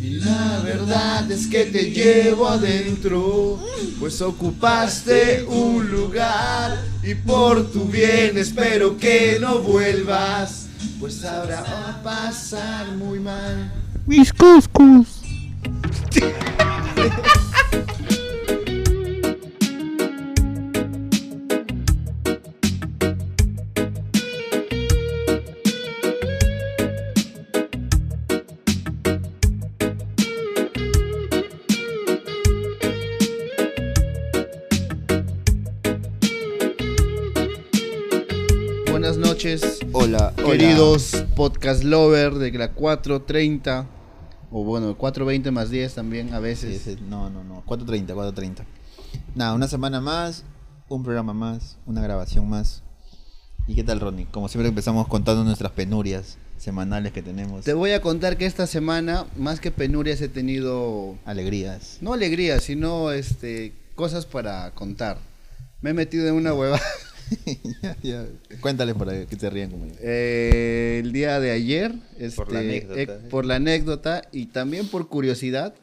Y la verdad es que te llevo adentro, pues ocupaste un lugar y por tu bien espero que no vuelvas, pues ahora va a pasar muy mal. Mis cuscus. Hola, queridos podcast lover de la 430, o bueno, 420 más 10 también a veces. sí, no, no, no. 4.30, 4.30. Nada, una semana más, un programa más, una grabación más. ¿Y qué tal, Ronnie? Como siempre empezamos contando nuestras penurias semanales que tenemos. Te voy a contar que esta semana, más que penurias, he tenido Alegrías. no alegría, sino este cosas para contar. Me he metido en una hueva. Ya, ya. Cuéntale para que te rían como yo. Eh, el día de ayer, Por la este, anécdota. eh, por la anécdota y también por curiosidad,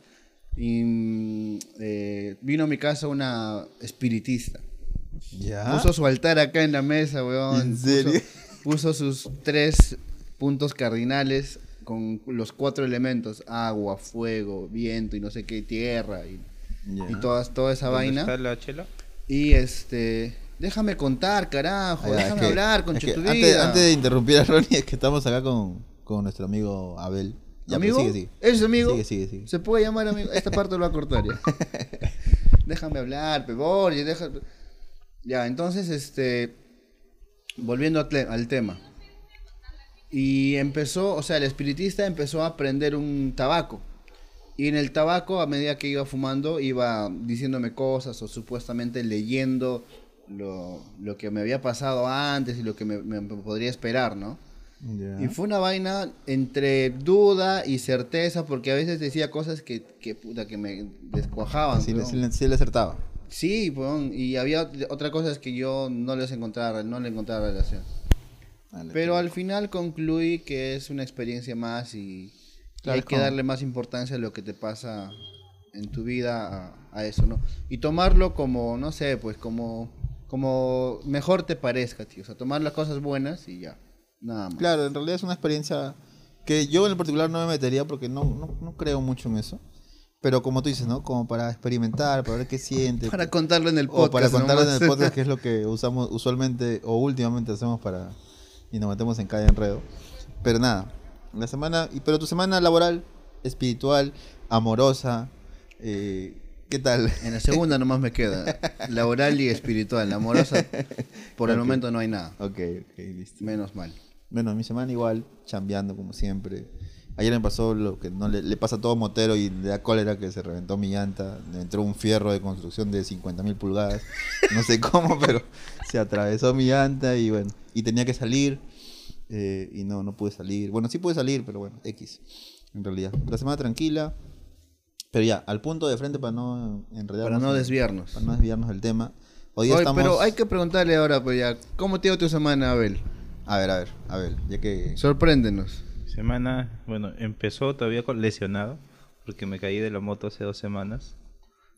y, eh, vino a mi casa una espiritista. ¿Ya? Puso su altar acá en la mesa, weón. ¿En Puso- serio? Puso, sus tres puntos cardinales con los cuatro elementos: agua, fuego, viento y no sé qué, tierra y todas, toda esa ¿Dónde vaina. está la chela? Y este. Déjame contar, carajo. Déjame es que- hablar, con es que antes, de interrumpir a Ronnie, es que estamos acá con, con nuestro amigo Abel. Ya, ¿Amigo? sigue, sigue. ¿Es amigo? Sigue, sigue, sigue. Se puede llamar amigo. Esta parte lo va a cortar ya. Déjame hablar, pebor. Ya, deja... ya, entonces, este. Volviendo al tema. Y empezó, o sea, el espiritista empezó a prender un tabaco. Y en el tabaco, a medida que iba fumando, iba diciéndome cosas o supuestamente leyendo lo, lo que me había pasado antes y lo que me, me podría esperar, ¿no? Y fue una vaina entre duda y certeza, porque a veces decía cosas que, que puta, que me descuajaban. Sí, le- sí le- sí le acertaba. Sí, weón, y había otras cosas que yo no les encontraba, no le encontraba relación. Dale, Pero tío. al final concluí que es una experiencia más y, hay que darle más importancia a lo que te pasa en tu vida a, a eso, ¿no? Y tomarlo como, no sé, pues como, como mejor te parezca, tío. O sea, tomar las cosas buenas y ya. Nada más. Claro, en realidad es una experiencia que yo en particular no me metería porque no, no, no creo mucho en eso. Pero como tú dices, ¿no? Como para experimentar, para ver qué siente. Para contarlo en el o podcast. para contarlo en nomás. el podcast, que es lo que usamos usualmente o últimamente hacemos para... Y nos metemos en cada enredo. Pero nada, la semana... y Pero tu semana laboral, espiritual, amorosa, eh, ¿qué tal? En la segunda nomás me queda. Laboral y espiritual. Amorosa, por el Ok. momento no hay nada. ok, ok, listo. Menos mal. Bueno, mi semana igual, chambeando como siempre. Ayer me pasó lo que no le, le pasa a todo motero y le da cólera que se reventó mi llanta. Le entró un fierro de construcción de 50 mil pulgadas. No sé cómo, pero se atravesó mi llanta y bueno, y tenía que salir. eh, y no, no pude salir. Bueno, sí pude salir, pero bueno, X. En realidad. La semana tranquila. Pero ya, al punto de frente para no enredarnos. Para no en- desviarnos. Para no desviarnos del tema. Hoy Oye, estamos... Pero hay que preguntarle ahora, pues ya, ¿cómo te ha ido tu semana, Abel? A ver, a ver, a ver, ya que... Sorpréndenos. Semana, bueno, empezó todavía con lesionado, porque me caí de la moto hace dos semanas.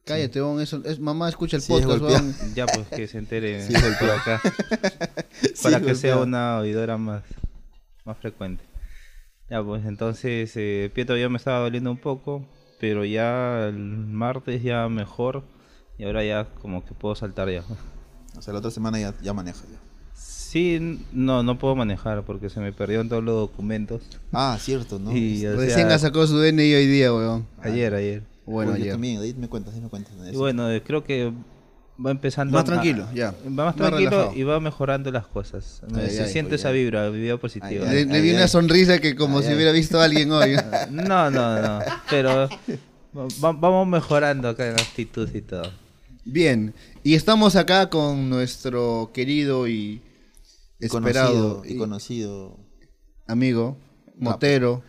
Cállate, bon, eso, es, mamá escucha el Sí, podcast, bon. Ya, pues que se entere Sí, por acá, Sí, para que sea una oidora más, más frecuente. Ya, pues entonces, eh, pie todavía me estaba doliendo un poco, pero ya el martes ya mejor, y ahora ya como que puedo saltar ya. O sea, la otra semana ya, ya maneja ya. Sí, no, no puedo manejar porque se me perdieron todos los documentos. Ah, cierto, ¿no? Y, o Recién sea, ha sacado su DNI hoy día, weón. ayer, ayer. Bueno, Oye, ayer. también, ahí me cuentas, ahí me cuentas. Y bueno, creo que va empezando Más a- tranquilo, ya. Va más tranquilo y va mejorando las cosas. Ay, se ay, siente esa vibra, vibra positiva. Ay, Le, le vi una sonrisa que como Ay, si ay. hubiera visto a alguien hoy. No, no, no. Pero va- vamos mejorando acá en actitud y todo. Bien, y estamos acá con nuestro querido y Y esperado conocido, y conocido. amigo, Motero,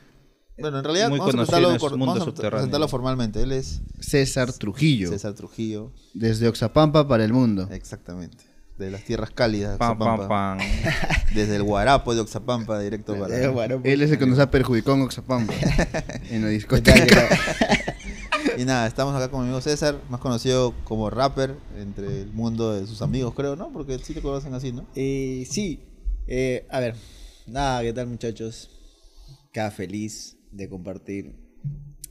Bueno, en realidad Muy vamos, a presentarlo, mundo vamos a subterráneo. presentarlo formalmente. Él es César Trujillo, César Trujillo. desde Oxapampa para el mundo. Exactamente. de las tierras cálidas de Pam, pam, Oxapampa. pam. Desde el Guarapo de Oxapampa directo para... Eh, Él es el que nos ha perjudicado en Oxapampa. en la ¿qué discoteca. Y nada, estamos acá con mi amigo César, más conocido como rapper entre el mundo de sus amigos, creo, ¿no? Porque sí te conocen así, ¿no? Y sí, eh, a ver, nada, ¿qué tal muchachos? Cada feliz de compartir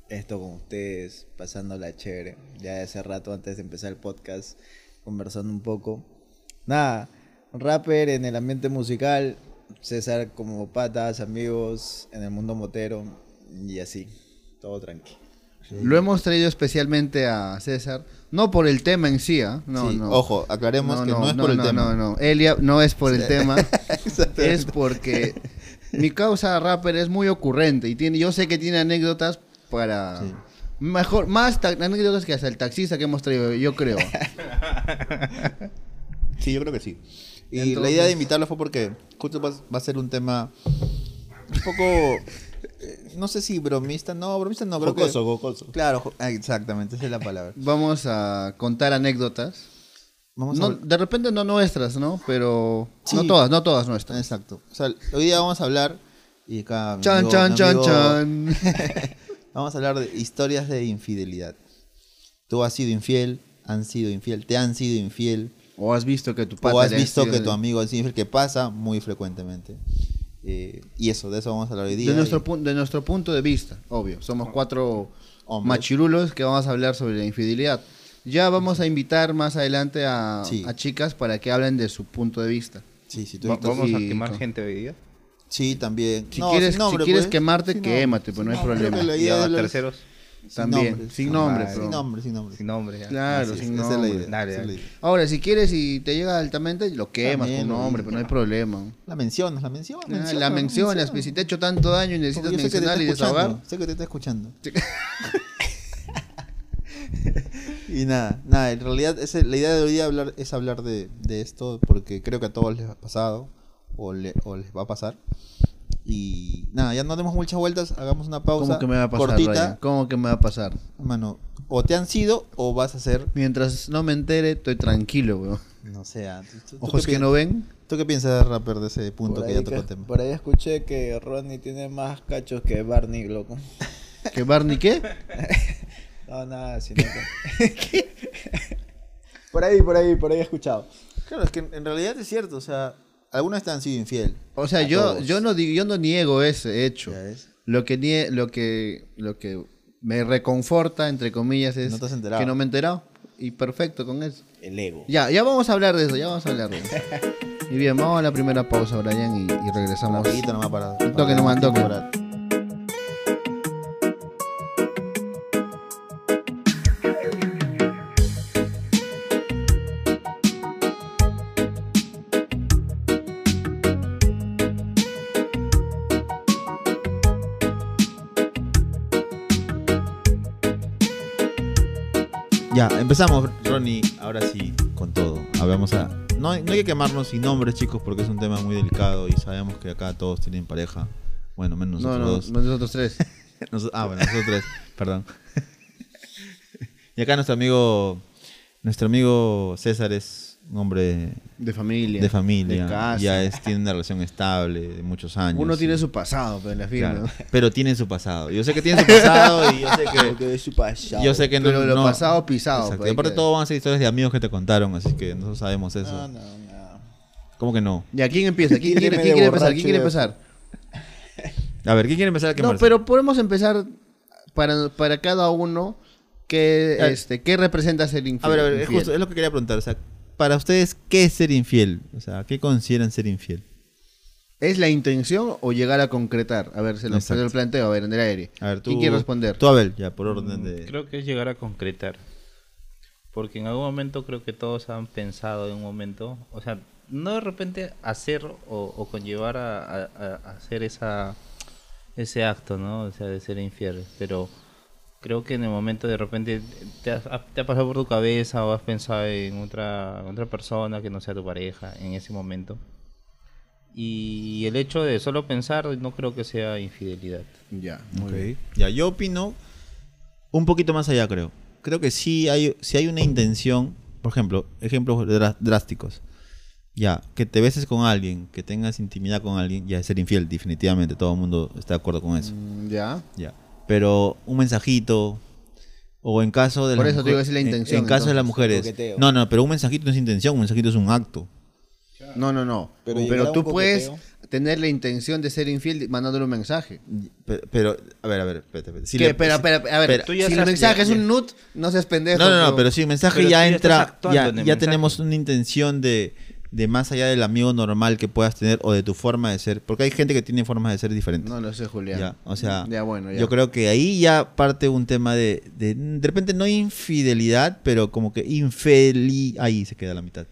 esto con ustedes, pasándola chévere. Ya de hace rato antes de empezar el podcast, conversando un poco. Nada, rapper en el ambiente musical, César como patas, amigos en el mundo motero y así, todo tranqui. Lo hemos traído especialmente a César, no por el tema en sí, ¿ah? no, Sí, no. Ojo, aclaremos que no, es por el no, tema. No, no, Elia no es por el tema, es porque mi causa rapper es muy ocurrente y tiene, yo sé que tiene anécdotas para Sí. mejor, más ta- anécdotas que hasta el taxista que hemos traído, yo creo. Sí, yo creo que sí. Y la idea de invitarlo fue porque justo va, va a ser un tema un poco, eh, no sé si bromista, no, bromista no, creo Jocoso, que... jocoso. Claro, ah, exactamente, esa es la palabra. Vamos a contar anécdotas. Vamos a No, hablar- de repente no nuestras, ¿no? Pero Sí. no todas, no todas nuestras. Exacto. O sea, hoy día vamos a hablar y acá Chan, amigo- chan, chan, chan. Vamos a hablar de historias de infidelidad. Tú has sido infiel, han sido infiel, te han sido infiel, O has visto que tu pata o has visto que tu amigo ha sido infiel, que pasa muy frecuentemente. Eh, y eso, de eso vamos a hablar hoy día. De nuestro, y- pu- de nuestro punto de vista, obvio. Somos cuatro Hombres. machirulos que vamos a hablar sobre la infidelidad. Ya vamos a invitar más adelante a, Sí. a chicas para que hablen de su punto de vista. Sí, sí, tú Va- estás- Vamos a quemar con- gente hoy día. Sí, también. Si No, quieres, nombre, si quieres pues. quemarte, Sin quémate, nombre, pues no hay problema. Y a la- terceros. También, sin nombre, Sin nombre, sin nombre. Sin nombre. ya. Claro, sin esa es la nombre. Ahora, si quieres y te llega altamente, lo quemas con nombre, pero no hay problema. La mencionas, la mencionas. Ah, la mencionas, pues, si te ha hecho tanto daño y necesitas mencionar y desahogar. Sé que te está escuchando. y nada, nada, en realidad ese- la idea de hoy día hablar, es hablar de, de esto porque creo que a todos les ha pasado o, le- o les va a pasar. Y nada, ya no demos muchas vueltas, hagamos una pausa ¿Cómo que me va a pasar, cortita. Ryan? ¿Cómo que me va a pasar? Mano, o te han sido o vas a ser, Mientras no me entere, estoy tranquilo, weón. no sé, ah, ¿tú- Ojos que no ven. ¿Tú qué piensas, rapper, de ese punto Por que ya tocó tema? Por ahí escuché que Ronnie tiene más cachos que Barney, loco. ¿Que Barney qué? No, nada, sino que... por ahí, por ahí, por ahí he escuchado. Claro, es que en realidad es cierto, o sea, algunos te han sido infiel. O sea, yo, todos. yo no digo, yo no niego ese hecho. Ya ves. Lo que nie- lo que lo que me reconforta entre comillas es No te has enterado. que no me he enterado y perfecto con eso. El ego. Ya, ya vamos a hablar de eso, ya vamos a hablar de eso. Y bien, vamos a la primera pausa, Brian, y, y regresamos. Rapidito nomás para... Un toque para nomás, toque. para- Ya, empezamos, Ronnie, ahora sí, con todo. A ver, vamos a... No, hay- no hay que quemarnos sin nombres, chicos, porque es un tema muy delicado y sabemos que acá todos tienen pareja. Bueno, menos No, nosotros no, dos. no, nosotros tres. Nos- ah, bueno, nosotros tres, perdón. y acá nuestro amigo, nuestro amigo César es un hombre De familia. de familia, De casa. ya es, tiene una relación estable de muchos años. Uno tiene su pasado, pero en la firma. claro, pero tiene su pasado. Yo sé que tiene su pasado y yo sé que, Porque es su pasado. yo sé que no, Pero lo no- pasado pisado. Exacto. pues, Y hay aparte que- todo van a ser historias de amigos que te contaron, así que nosotros sabemos eso. No, no, no. ¿Cómo que no? Ya, ¿quién empieza? ¿Quién quiere, quién quiere empezar? ¿Quién quiere empezar? A ver, ¿quién quiere empezar No, pero podemos empezar para, para cada uno que, Ah. este, ¿qué representa ser infiel? A ver, a ver, es, justo, es lo que quería preguntar. O sea, para ustedes, ¿qué es ser infiel? O sea, ¿qué consideran ser infiel? ¿Es la intención o llegar a concretar? A ver, se lo, se lo planteo, a ver, en el aire. A ver, tú, ¿Quién quiere responder? Tú, Abel, ya, por orden de... Creo que es llegar a concretar. Porque en algún momento creo que todos han pensado en un momento, o sea, no de repente hacer o, o conllevar a, a- a hacer esa ese acto, ¿no? O sea, de ser infiel, pero creo que en el momento de repente te, has- te ha pasado por tu cabeza o has pensado en otra otra persona que no sea tu pareja en ese momento. Y el hecho de solo pensar no creo que sea infidelidad. Ya, muy Ok. bien. Ya, yo opino un poquito más allá, creo. Creo que sí hay, sí hay una intención, por ejemplo, ejemplos drá- drásticos. ya, que te beses con alguien, que tengas intimidad con alguien, ya es ser infiel, definitivamente, todo el mundo está de acuerdo con eso. Mm, Ya. Ya. Pero un mensajito, o en caso de Por eso te digo, esa es la en- intención, En, caso de las mujeres. No, no, pero un mensajito no es intención, un mensajito es un acto. No, no, no. Pero Pero, tú puedes tener la intención de ser infiel mandándole un mensaje. Pero, pero, a ver, a ver, espérate, espérate. Si le- Espera, espera, a ver, Pero- si el mensaje ya- es un nut, no seas pendejo. No, no, no, pero si el mensaje Pero ya entra, ya, ya tenemos una intención de, de más allá del amigo normal que puedas tener o de tu forma de ser, porque hay gente que tiene formas de ser diferentes. No lo sé, Julián. Ya, o sea, Ya, bueno, ya. yo creo que ahí ya parte un tema de, de, de repente no infidelidad, pero como que infeli, ahí se queda la mitad.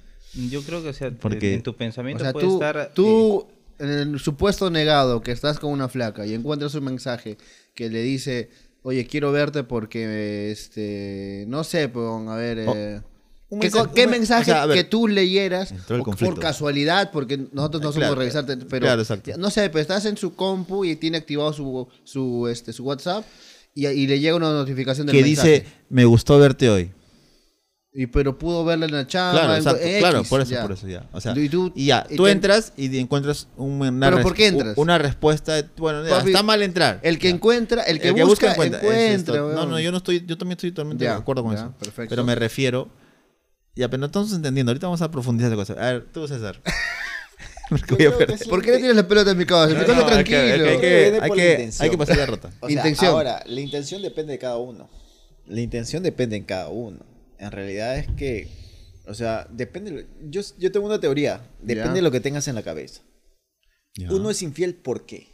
Yo creo que o sea, Porque- en tu O pensamiento sea, puede tú, estar... eh, tú en el supuesto negado que estás con una flaca y encuentras un mensaje que le dice, oye, quiero verte porque, este, no sé, pues, a ver... Oh, eh, un ¿Qué, mensaje- qué un men- mensaje o sea, a ver, que tú leyeras el por casualidad, porque nosotros no somos Claro, revisarte, pero claro, exacto. no sé, pero estás en su compu y tiene activado su, su, este, su WhatsApp y, y le llega una notificación del Que mensaje. dice, me gustó verte hoy. Y pero pudo verla en la chamba. Claro, exacto, X, claro, por eso, ya. por eso ya. O sea, Y tú- y ya, y tú te- entras y encuentras un- una, ¿Pero res- por qué entras? una respuesta, de- bueno, ya, Papi, está mal entrar. El que Ya. encuentra, el que, busca, encuentra. encuentra. Es esto. no, no, yo no estoy, yo también estoy totalmente Ya, de acuerdo con ya, eso. perfecto. Pero me refiero, ya, pero no estamos entendiendo. Ahorita vamos a profundizar esa cosa. A ver, tú César. A. ¿Por qué le tienes la pelota en mi cabeza? No, no, hay que- tranquilo. hay que- hay que hay la que, hay que pasar la rota. O sea, Intención. ahora, la intención depende de cada uno. La intención depende en cada uno. En realidad es que, o sea, depende. Yo, yo tengo una teoría. Depende Ya. de lo que tengas en la cabeza. Ya. Uno es infiel, ¿por qué?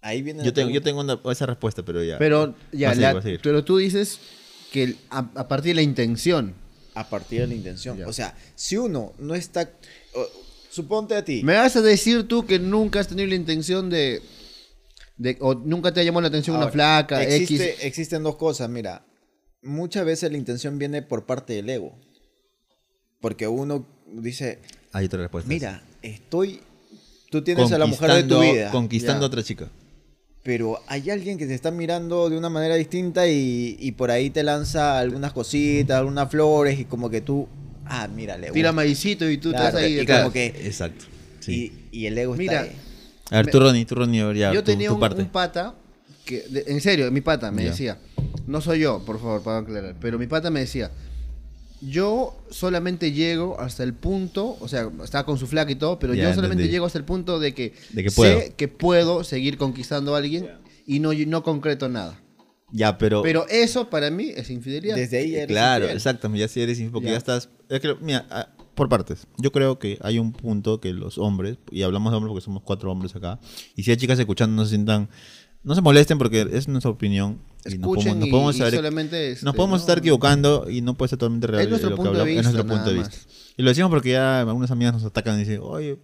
Ahí viene. la yo tengo, yo tengo una- esa respuesta, pero ya. Pero ya, a la- a pero tú dices que a, a partir de la intención. A partir de la intención. O sea, si uno no está. suponte a ti. ¿Me vas a decir tú que nunca has tenido la intención de, de o nunca te ha llamado la atención una flaca existe- X? Existen dos cosas, mira. Muchas veces la intención viene por parte del ego. Porque uno dice, Hay otra respuesta. mira, estoy... Tú tienes a la mujer de tu Conquistando- vida, Conquistando a otra chica. Pero hay alguien que te está mirando de una manera distinta y, y por ahí te lanza algunas cositas, algunas flores y como que tú... Ah, mira, le Tira maicito y tú Claro, estás ahí y como que- Exacto. Sí. Y, y el ego Mira, está ahí. A ver, tú Ronnie, tú Ronnie, ya, yo tu- tenía tu un, parte. un pata que, de- en serio, mi pata me Ya. decía, no soy yo, por favor, para aclarar, pero mi pata me decía, yo solamente llego hasta el punto, o sea, estaba con su flaca y todo, pero yo solamente entendí. llego hasta el punto de que, De que sé puedo. que puedo seguir conquistando a alguien y no, no concreto nada. Ya, pero... Pero eso para mí es infidelidad. Desde ahí eres Claro, infiel. exactamente, ya si eres infiel, porque Ya. ya, estás... es que, mira, ah, por partes. Yo creo que hay un punto que los hombres, y hablamos de hombres porque somos cuatro hombres acá, y si hay chicas escuchando no se sientan... No se molesten porque es nuestra opinión. y nos Escuchen podemos, nos y- podemos y saber- solamente, este, nos podemos no- estar equivocando y no puede ser totalmente real. Es nuestro lo que punto de hablamos, es nuestro vista, punto de vista. Y lo decimos porque ya algunas amigas nos atacan y dicen, oye,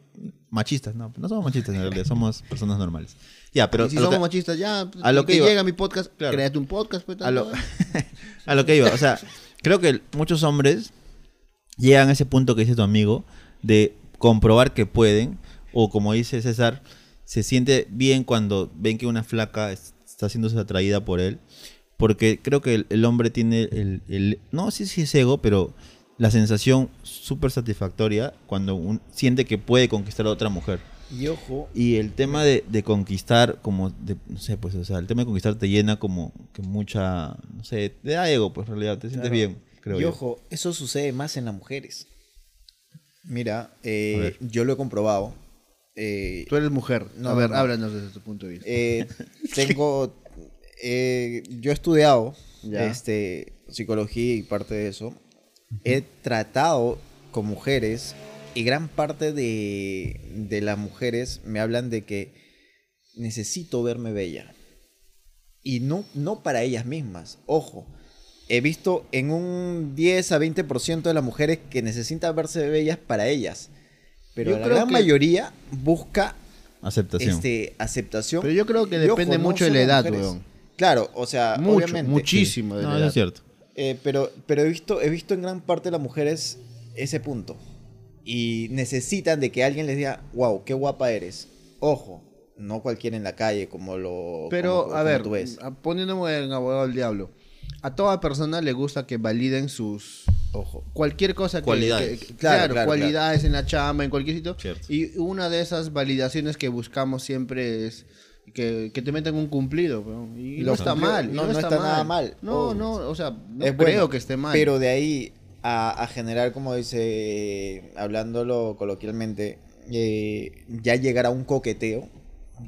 machistas. No, no somos machistas en realidad, somos personas normales. Ya, pero y si somos que- machistas, ya, a lo que, que iba- llega mi podcast, Claro. créate un podcast. Pues, a lo, a lo que iba. O sea, creo que muchos hombres llegan a ese punto que dice tu amigo de comprobar que pueden, o como dice César, se siente bien cuando ven que una flaca es- está siendo atraída por él, porque creo que el, el hombre tiene el, el- no sé si es ego, pero la sensación súper satisfactoria cuando un- siente que puede conquistar a otra mujer. Y ojo, Y el tema de, de conquistar, como, de, no sé, pues, o sea, el tema de conquistar te llena como que mucha, no sé, te da ego, pues, en realidad, te sientes Claro. bien, creo y yo. ojo, eso sucede más en las mujeres. Mira, eh, yo lo he comprobado. Eh, Tú eres mujer. No, a ver, no. háblanos desde tu punto de vista. eh, tengo, eh, yo he estudiado Ya. este, psicología y parte de eso. He tratado con mujeres y gran parte de, de las mujeres me hablan de que necesito verme bella. Y no, no para ellas mismas. Ojo, he visto en un 10 a 20% de las mujeres que necesitan verse bellas para ellas. Pero Yo la creo gran que- mayoría busca Aceptación. este, aceptación. Pero yo creo que depende mucho de la edad, weón. Claro, o sea, Mucho, obviamente. muchísimo de no, la edad. es cierto. Eh, pero pero he, visto, he visto en gran parte de las mujeres ese punto. Y necesitan de que alguien les diga, wow, qué guapa eres. Ojo, no cualquiera en la calle como lo Pero, como- a como ver, tú ves. poniéndome en abogado del diablo, a toda persona le gusta que validen sus Ojo. cualquier cosa que, Cualidades. que- que- Claro, claro, claro, cualidades en la chamba, en cualquier sitio. Cierto. Y una de esas validaciones que buscamos siempre es que, que te metan un cumplido. Y Y no lo está cumplido- mal. y no- no está nada mal. No, Obvio. no, o sea, no Es creo bueno, que esté mal. Pero de ahí a, a generar, como dice, hablándolo coloquialmente, eh, ya llegar a un coqueteo,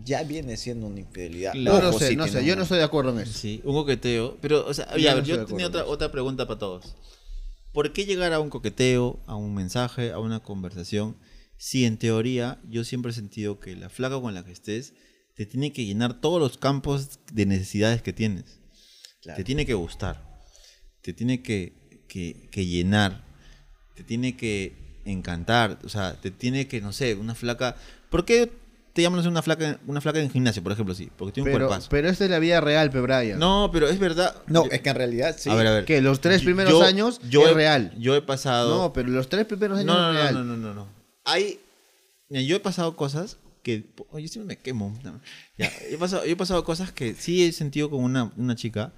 ya viene siendo una infidelidad. no, no Ojo, sé, sí no sé, yo no estoy de acuerdo en eso. Sí, un coqueteo. Pero, o sea, Yo ya, no yo de tenía otra, otra pregunta para todos. ¿Por qué llegar a un coqueteo, a un mensaje, a una conversación, si en teoría yo siempre he sentido que la flaca con la que estés te tiene que llenar todos los campos de necesidades que tienes? Claro. Te tiene que gustar, te tiene que, que- que llenar, te tiene que encantar, o sea, te tiene que, no sé, una flaca... ¿Por qué te llaman una flaca, una flaca en gimnasio, por ejemplo, sí? Porque tiene un Pero, cuerpazo. pero esta es la vida real, pe Brian. No, pero es verdad. No, Yo- es que en realidad sí. A ver, a ver. Que los tres Yo- primeros yo- años yo es he- real. Yo he pasado. No, pero los tres primeros años no, no, es no, real. no, no, no, no. Hay. Mira, yo he pasado cosas que. Oye, siempre me quemo. No. Ya, he pasado, yo he pasado cosas que sí he sentido con una, una chica.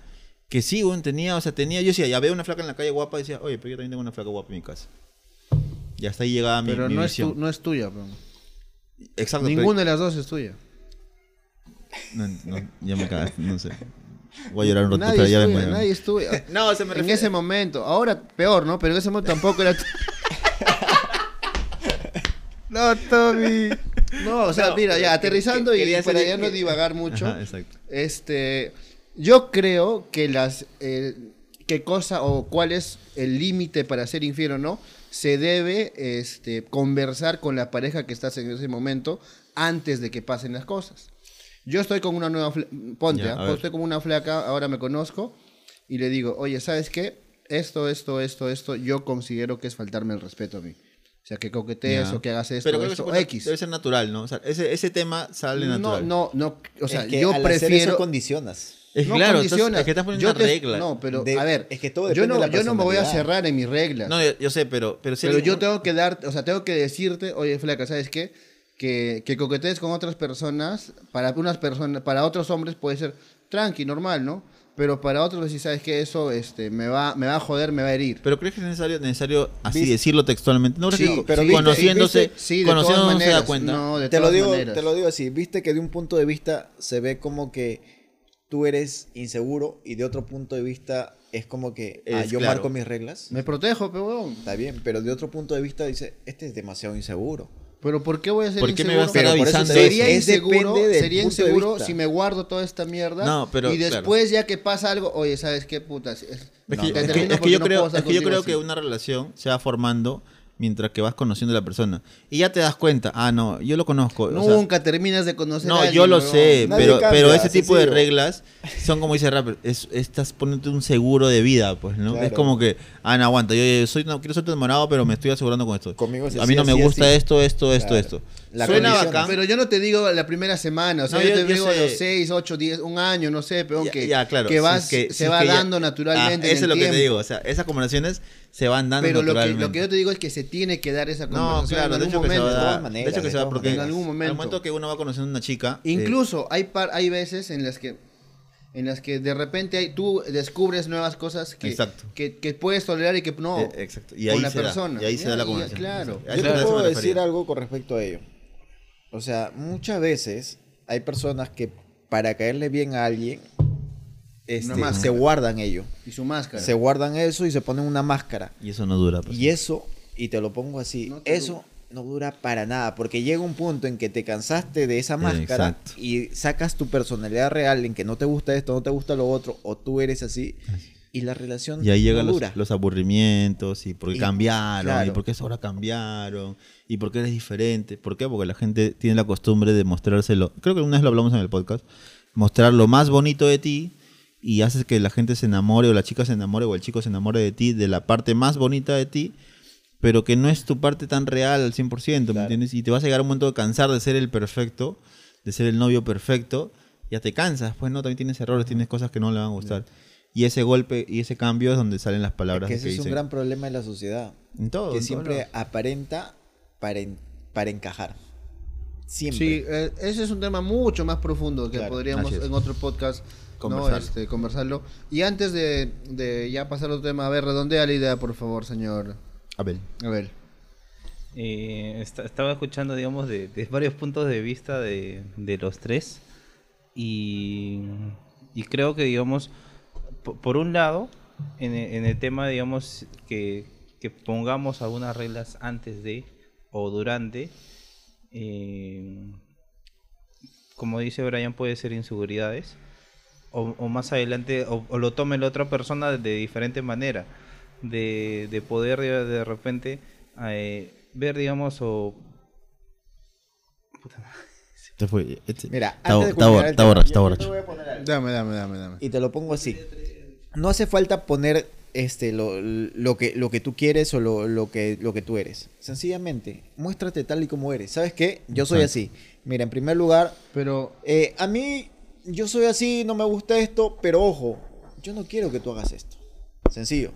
Que sí, tenía, o sea, tenía. Yo decía, ya veo una flaca en la calle guapa y decía, oye, pero yo también tengo una flaca guapa en mi casa. Y hasta ahí llegaba mi, Pero mi no es, tu- no es tuya. pe. Exacto. pero- Ninguna de las dos es tuya. No, no, ya me cagaste, no sé. Voy a llorar un rato, Nadie pero es ya tuya, me nadie es tuya. No, o sea, me en refiero- ese momento. Ahora peor, ¿no? Pero en ese momento tampoco era. tu- no, Tommy. No, o sea, No, mira, ya que- aterrizando que- y quería para ya no que- divagar mucho. Ajá, exacto. Este, yo creo que las eh, qué cosa o cuál es el límite para ser infiel o no se debe este, conversar con la pareja que estás en ese momento antes de que pasen las cosas. Yo estoy con una nueva ponte, Ya, ¿ah? estoy con una flaca, ahora me conozco y le digo, oye, ¿sabes qué? Esto, esto, esto, esto, yo considero que es faltarme el respeto a mí. O sea, que coquetees o que hagas esto, Pero creo que se puede- X. Debe ser natural, ¿no? O sea, ese, ese tema sale No, natural. no, no, o sea, Es que yo al hacer prefiero... eso condicionas. Es no claro, entonces, condicionas. es que estás poniendo Yo una te- regla. No, pero De- a ver, es que todo yo no, de la yo no me voy a cerrar en mis reglas. No, yo, yo sé, pero... Pero, si pero yo un- tengo que dar, o sea, tengo que decirte, oye, flaca, ¿sabes qué? Que, que coquetees con otras personas, para unas personas, para otros hombres puede ser tranqui, normal, ¿no? Pero para otros si sabes que eso este, me, va, me va a joder, me va a herir. Pero crees que es necesario, necesario así Viste- decirlo textualmente. No, Sí, pero sí, viste- conociéndose, viste- sí, de todas conociéndose no se da maneras, cuenta. no, de te lo todas digo, maneras. te lo digo así, viste que de un punto de vista se ve como que tú eres inseguro y de otro punto de vista es como que ah, Es yo claro. marco mis reglas. Me protejo, pero. Está bien, pero de otro punto de vista dice, este es demasiado inseguro. Pero ¿por qué voy a ser ¿Por qué me inseguro? vas a estar avisando Sería inseguro, sería inseguro si me guardo toda esta mierda No, pero, y claro. después ya que pasa algo, oye, ¿sabes qué putas? Es, Es no, es que- es que yo no creo, es que yo creo que una relación se va formando mientras que vas conociendo a la persona. Y ya te das cuenta, ah, no, yo lo conozco. o sea, Nunca terminas de conocer a no, alguien, yo lo sé, Nadie pero, cambia, pero ese tipo de reglas son como dice Rapper, es, estás poniéndote un seguro de vida, pues, ¿no? Claro. Es como que, ah, no, aguanta, yo, yo soy, no quiero ser tu enamorado, pero me estoy asegurando con esto. Conmigo es a así, mí no me así, gusta así. esto, esto, esto, Claro. esto. La Suena condición, bacán, Pero yo no te digo la primera semana, o sea, No, yo, yo- te yo digo sé. los 6, 8, 10, un año, no sé, pero Ya- que, ya, claro, que si vas, es que- se si es va que ya- dando naturalmente. Ah, en eso es lo que te digo, o sea, esas conversaciones se van dando Pero lo que, naturalmente. lo que yo te digo es que se tiene que dar esa No, conversación claro, en de algún momento. de dar. todas maneras, de hecho que de se va, porque. En algún momento. al momento que uno va conociendo a una chica... eh, Incluso hay par, hay veces en las que en las que de repente hay, tú descubres nuevas cosas que, que, que puedes tolerar y que no eh, exacto. Y con la se da, persona. y ahí se Ya, da la conversación. claro. Yo te puedo decir algo con respecto a ello. O sea, muchas veces hay personas que para caerle bien a alguien este, máscara. se guardan ello. Y su máscara. Se guardan eso y se ponen una máscara. Y eso no dura. pues. Y eso, y te lo pongo así, No eso no dura para nada, porque llega un punto en que te cansaste de esa máscara Exacto. y sacas tu personalidad real en que no te gusta esto, no te gusta lo otro, o tú eres así, y la relación Y ahí llegan los, aburrimientos y por qué Y- cambiaron, claro. y por qué ahora cambiaron, y por qué eres diferente. ¿Por qué? Porque la gente tiene la costumbre de mostrárselo. Creo que una vez lo hablamos en el podcast. Mostrar lo más bonito de ti y haces que la gente se enamore, o la chica se enamore, o el chico se enamore de ti, de la parte más bonita de ti, pero que no es tu parte tan real al 100%, ¿me Claro. entiendes? Y te vas a llegar a un momento de cansar de ser el perfecto, de ser el novio perfecto, ya te cansas, pues no, también tienes errores, tienes cosas que no le van a gustar. Y ese golpe y ese cambio es donde salen las palabras que que ese es un gran problema de la sociedad, En todo, que en siempre aparenta para, en- para encajar. Siempre. Sí, eh, ese es un tema mucho más profundo que Claro, podríamos en otro podcast Conversarlo. ¿no? Este, conversarlo. Y antes de, de ya pasar otro tema, a ver, redondea la idea, por favor, señor. Abel. A ver. Eh, esta- estaba escuchando, digamos, de, de varios puntos de vista de, de los tres. Y, y creo que, digamos, por un lado, en el, en el tema, digamos, que, que pongamos algunas reglas antes de o durante, eh, como dice Brian, puede ser inseguridades. O, o más adelante, o, o lo tome la otra persona de diferente manera. De, de poder de, de repente eh, ver, digamos, o... Puta madre. Este fue, este- Mira, está, antes de está, está tema, borracho, yo- está yo borracho. te voy a poner algo. Dame, dame, dame, dame. Y te lo pongo así. No hace falta poner este lo, lo que lo que tú quieres o lo, lo que lo que tú eres. Sencillamente, muéstrate tal y como eres. ¿Sabes qué? Yo soy Exacto. así. Mira, en primer lugar, Pero, eh, a mí yo soy así, no me gusta esto, pero ojo, yo no quiero que tú hagas esto. Sencillo.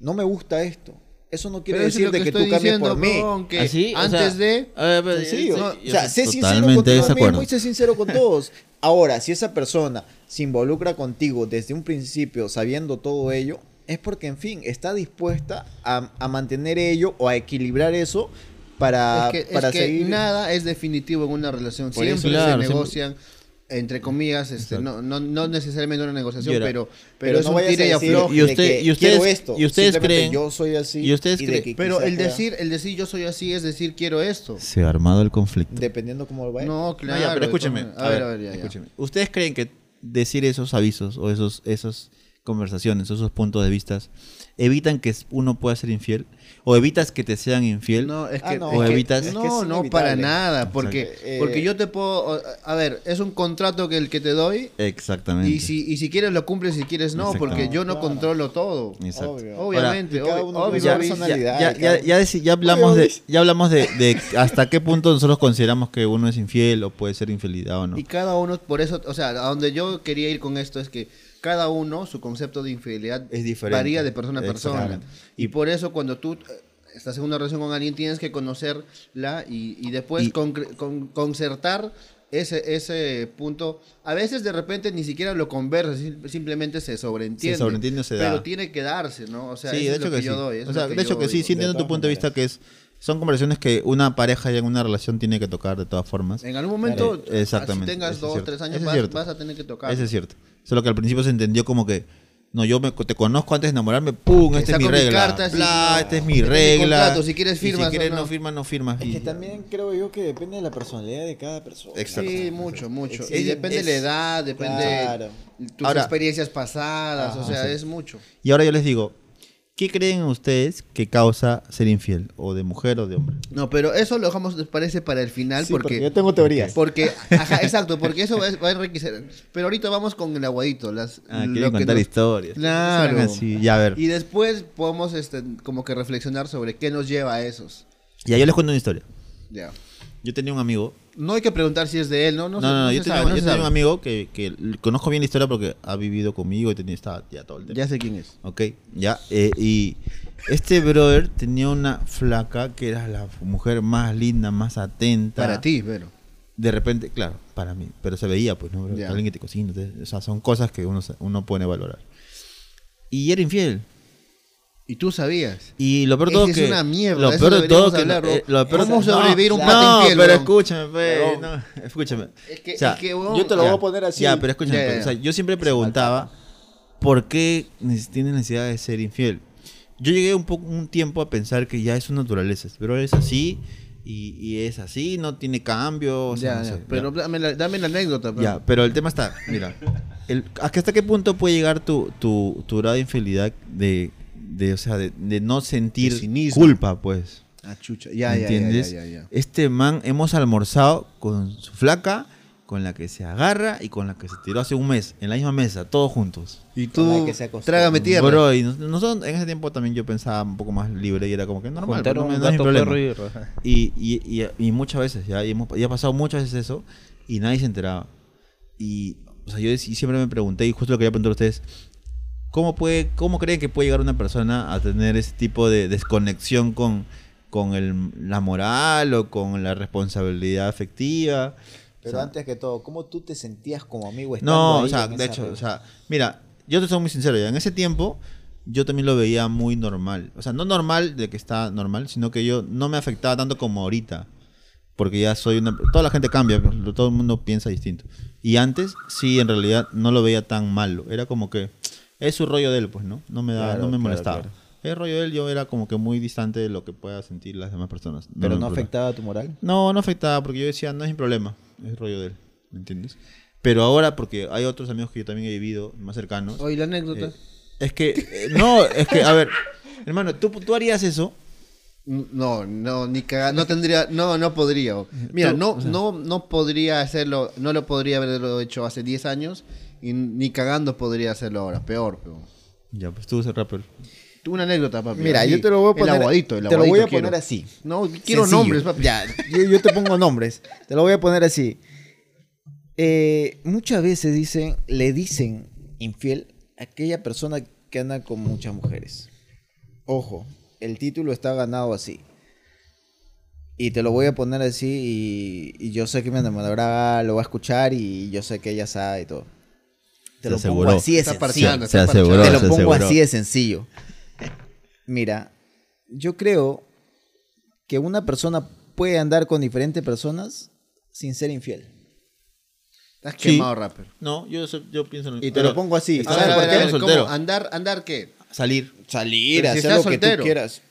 No me gusta esto. Eso no quiere lo decirte que, tú cambies diciendo, por mí. que ¿Así? O antes sea, de... a ver, pero- Sencillo. sí, o sea, sé sincero mismo y sé sincero con todos. Ahora, si esa persona se involucra contigo desde un principio sabiendo todo ello, es porque, en fin, está dispuesta a, a mantener ello o a equilibrar eso para, es que, es para que seguir. nada es definitivo en una relación. Por Siempre eso, claro, se siempre- negocian, entre comillas, este, no, no, no necesariamente una negociación, pero, pero, Pero es no un y decir afloje. Y de usted- que y ustedes- esto. y ustedes creen- yo soy así. y ustedes de creen- que Pero el pueda- decir, el decir yo soy así es decir quiero esto. Se ha armado el conflicto. Dependiendo cómo lo vaya. No, No, claro. ya, pero de escúcheme. A, ver, a ver, ya, ya. escúcheme. ¿Ustedes creen que decir esos avisos o esos, esas conversaciones, esos puntos de vista, evitan que uno pueda ser infiel? ¿O evitas que te sean infiel? No, es Ah, que, no, es o que- evitas- es que no, es no, para nada, porque. Eh, porque yo te puedo, a ver, es un contrato que el que te doy Exactamente. y si, y si quieres lo cumples, si quieres no, porque yo no Claro. controlo todo. Exacto. Obvio. Obviamente, Ahora, obvio, obvio, personalidad. Ya, ya, ya, deci- ya hablamos de, ya hablamos de, de hasta qué punto nosotros consideramos que uno es infiel o puede ser infidelidad o no. Y cada uno, por eso, o sea, a donde yo quería ir con esto es que cada uno, su concepto de infidelidad Es diferente. varía de persona a persona. Y por eso cuando tú eh, estás en una relación con alguien tienes que conocerla y, y después Y- con- concertar ese, ese punto. A veces de repente ni siquiera lo conversas, sim- simplemente se sobreentiende. Se sobreentiende o se da. Pero tiene que darse, ¿no? O sea, sí, de es lo hecho que, que, yo sí. doy. O sea, de hecho que sí, digo. sí entiendo tu punto de vista que es son conversaciones que una pareja ya en una relación tiene que tocar de todas formas. En algún momento, Eh, exactamente, si tengas dos, cierto. tres años, vas, vas a tener que tocar. Eso es cierto. Solo que al principio se entendió como que no, yo me, te conozco antes de enamorarme, pum, esta es mi regla. cartas Bla, esta es mi este es mi regla. contrato, si quieres firmas o si quieres no. no firmas, no firmas. Es y que también creo yo que depende de la personalidad de cada persona. Exacto. Sí, mucho, mucho. Y depende es- de la edad, depende Claro. de tus Ahora- experiencias pasadas, o Ajá, sea, sí. es mucho. Y ahora yo les digo, ¿qué creen ustedes que causa ser infiel? ¿O de mujer o de hombre? No, pero eso lo dejamos, les parece, para el final, Sí, porque yo tengo teorías. Porque, ajá, exacto, porque eso va, va a enriquecer. Pero ahorita vamos con el aguadito, las... Ah, quieren contar nos- historias. Claro. Así. Ya, a ver. Y después podemos, este, como que reflexionar sobre qué nos lleva a esos. Ya, yo les cuento una historia. Ya. Yo tenía un amigo. No hay que preguntar si es de él, ¿no? No, No, no, se- no, no yo se tenía, sabe, no yo sabe. un amigo que, que conozco bien la historia porque ha vivido conmigo y tenía, estaba ya todo el tiempo. Ya sé quién es. Ok, ya. eh, y este brother tenía una flaca que era la mujer más linda, más atenta. Para ti, pero. De repente, claro, para mí. Pero se veía, pues, ¿no? Alguien que te cocina. te- o sea, son cosas que uno, uno puede valorar. Y era infiel. Y tú sabías. Y lo peor de todo es que una mierda, lo peor de todo que hablar, no- eh, bro. lo peor ¿Cómo no, sobrevivir un no, pata infiel, pero escúchame, pe, Weón. no, escúchame. Es que, O sea, es que, weón, yo te lo ya, voy a poner así. Ya, pero escúchame, Ya, ya, pues, o sea, yo siempre preguntaba por qué tienes necesidad de ser infiel. Yo llegué un poco un tiempo a pensar que ya es su naturaleza, pero es así y, y es así, no tiene cambio, o sea, Ya, no ya. sé, Pero ya. dame la, dame la anécdota. pero- Ya, pero el tema está, mira, el, ¿hasta qué punto puede llegar tu, tu, tu grado de infidelidad de, de, o sea, de, de no sentir culpa, pues? Ah, chucha. Ya, ¿Me ya, ya, entiendes? ya, ya, ya. Este man hemos almorzado con su flaca, con la que se agarra y con la que se tiró hace un mes, en la misma mesa, todos juntos. Y tú, que trágame tierra. Bro, y nos- nosotros en ese tiempo también yo pensaba un poco más libre y era como que normal, pues, no, un no es problema. y. Y, y, y, y muchas veces, ya, y hemos, ya ha pasado muchas veces eso y nadie se enteraba. Y, o sea, yo siempre me pregunté, y justo lo quería preguntar a ustedes, ¿cómo, puede, ¿cómo creen que puede llegar una persona a tener ese tipo de desconexión con, con el, la moral o con la responsabilidad afectiva? Pero sea, antes que todo, ¿cómo tú te sentías como amigo estando No, ahí o sea, en de hecho, red? o sea, mira, yo te soy muy sincero, ya en ese tiempo yo también lo veía muy normal. O sea, no normal de que está normal, sino que yo no me afectaba tanto como ahorita. Porque ya soy una... Toda la gente cambia, pues, todo el mundo piensa distinto. Y antes, sí, en realidad no lo veía tan malo. Era como que es su rollo de él, pues, ¿no? No me, da, Claro, no me claro, molestaba. claro. El rollo de él yo era como que muy distante de lo que pueda sentir las demás personas. Pero me no importaba. afectaba tu moral. No, no afectaba porque yo decía, no es mi problema, es el rollo de él, ¿me entiendes? Pero ahora, porque hay otros amigos que yo también he vivido más cercanos, Oye, la anécdota. eh, es que, eh, no, es que, a ver, hermano, ¿tú, tú harías eso? No, no, ni caga- no tendría, no, no podría. Mira, no, o sea- no, no podría hacerlo, no lo podría haberlo hecho hace 10 años y ni cagando podría hacerlo ahora, peor, peor. Ya, pues tú eres rapper. Tuve una anécdota, papi. Mira, así, yo te lo voy a poner. El aguadito, el te lo voy a aguadito poner quiero. así. No, quiero Sencillo. nombres, papi. Ya, yo, yo te pongo nombres. Te lo voy a poner así. Eh, muchas veces dicen, le dicen infiel a aquella persona que anda con muchas mujeres. Ojo, el título está ganado así. Y te lo voy a poner así y, y yo sé que mi enamorada lo va a escuchar y yo sé que ella sabe y todo. Te Se lo aseguró. pongo así de sencillo. Se aseguró. Te lo se pongo aseguró. así de sencillo. Mira, yo creo que una persona puede andar con diferentes personas sin ser infiel. Estás Sí. quemado, rapper. No, yo, yo pienso en Y te lo pongo así. A ¿Sabes ver, a por ver, qué? a ver, Soltero. ¿cómo? ¿Andar, andar qué? Salir. Salir, Pero si hacer estás lo que soltero. tú quieras.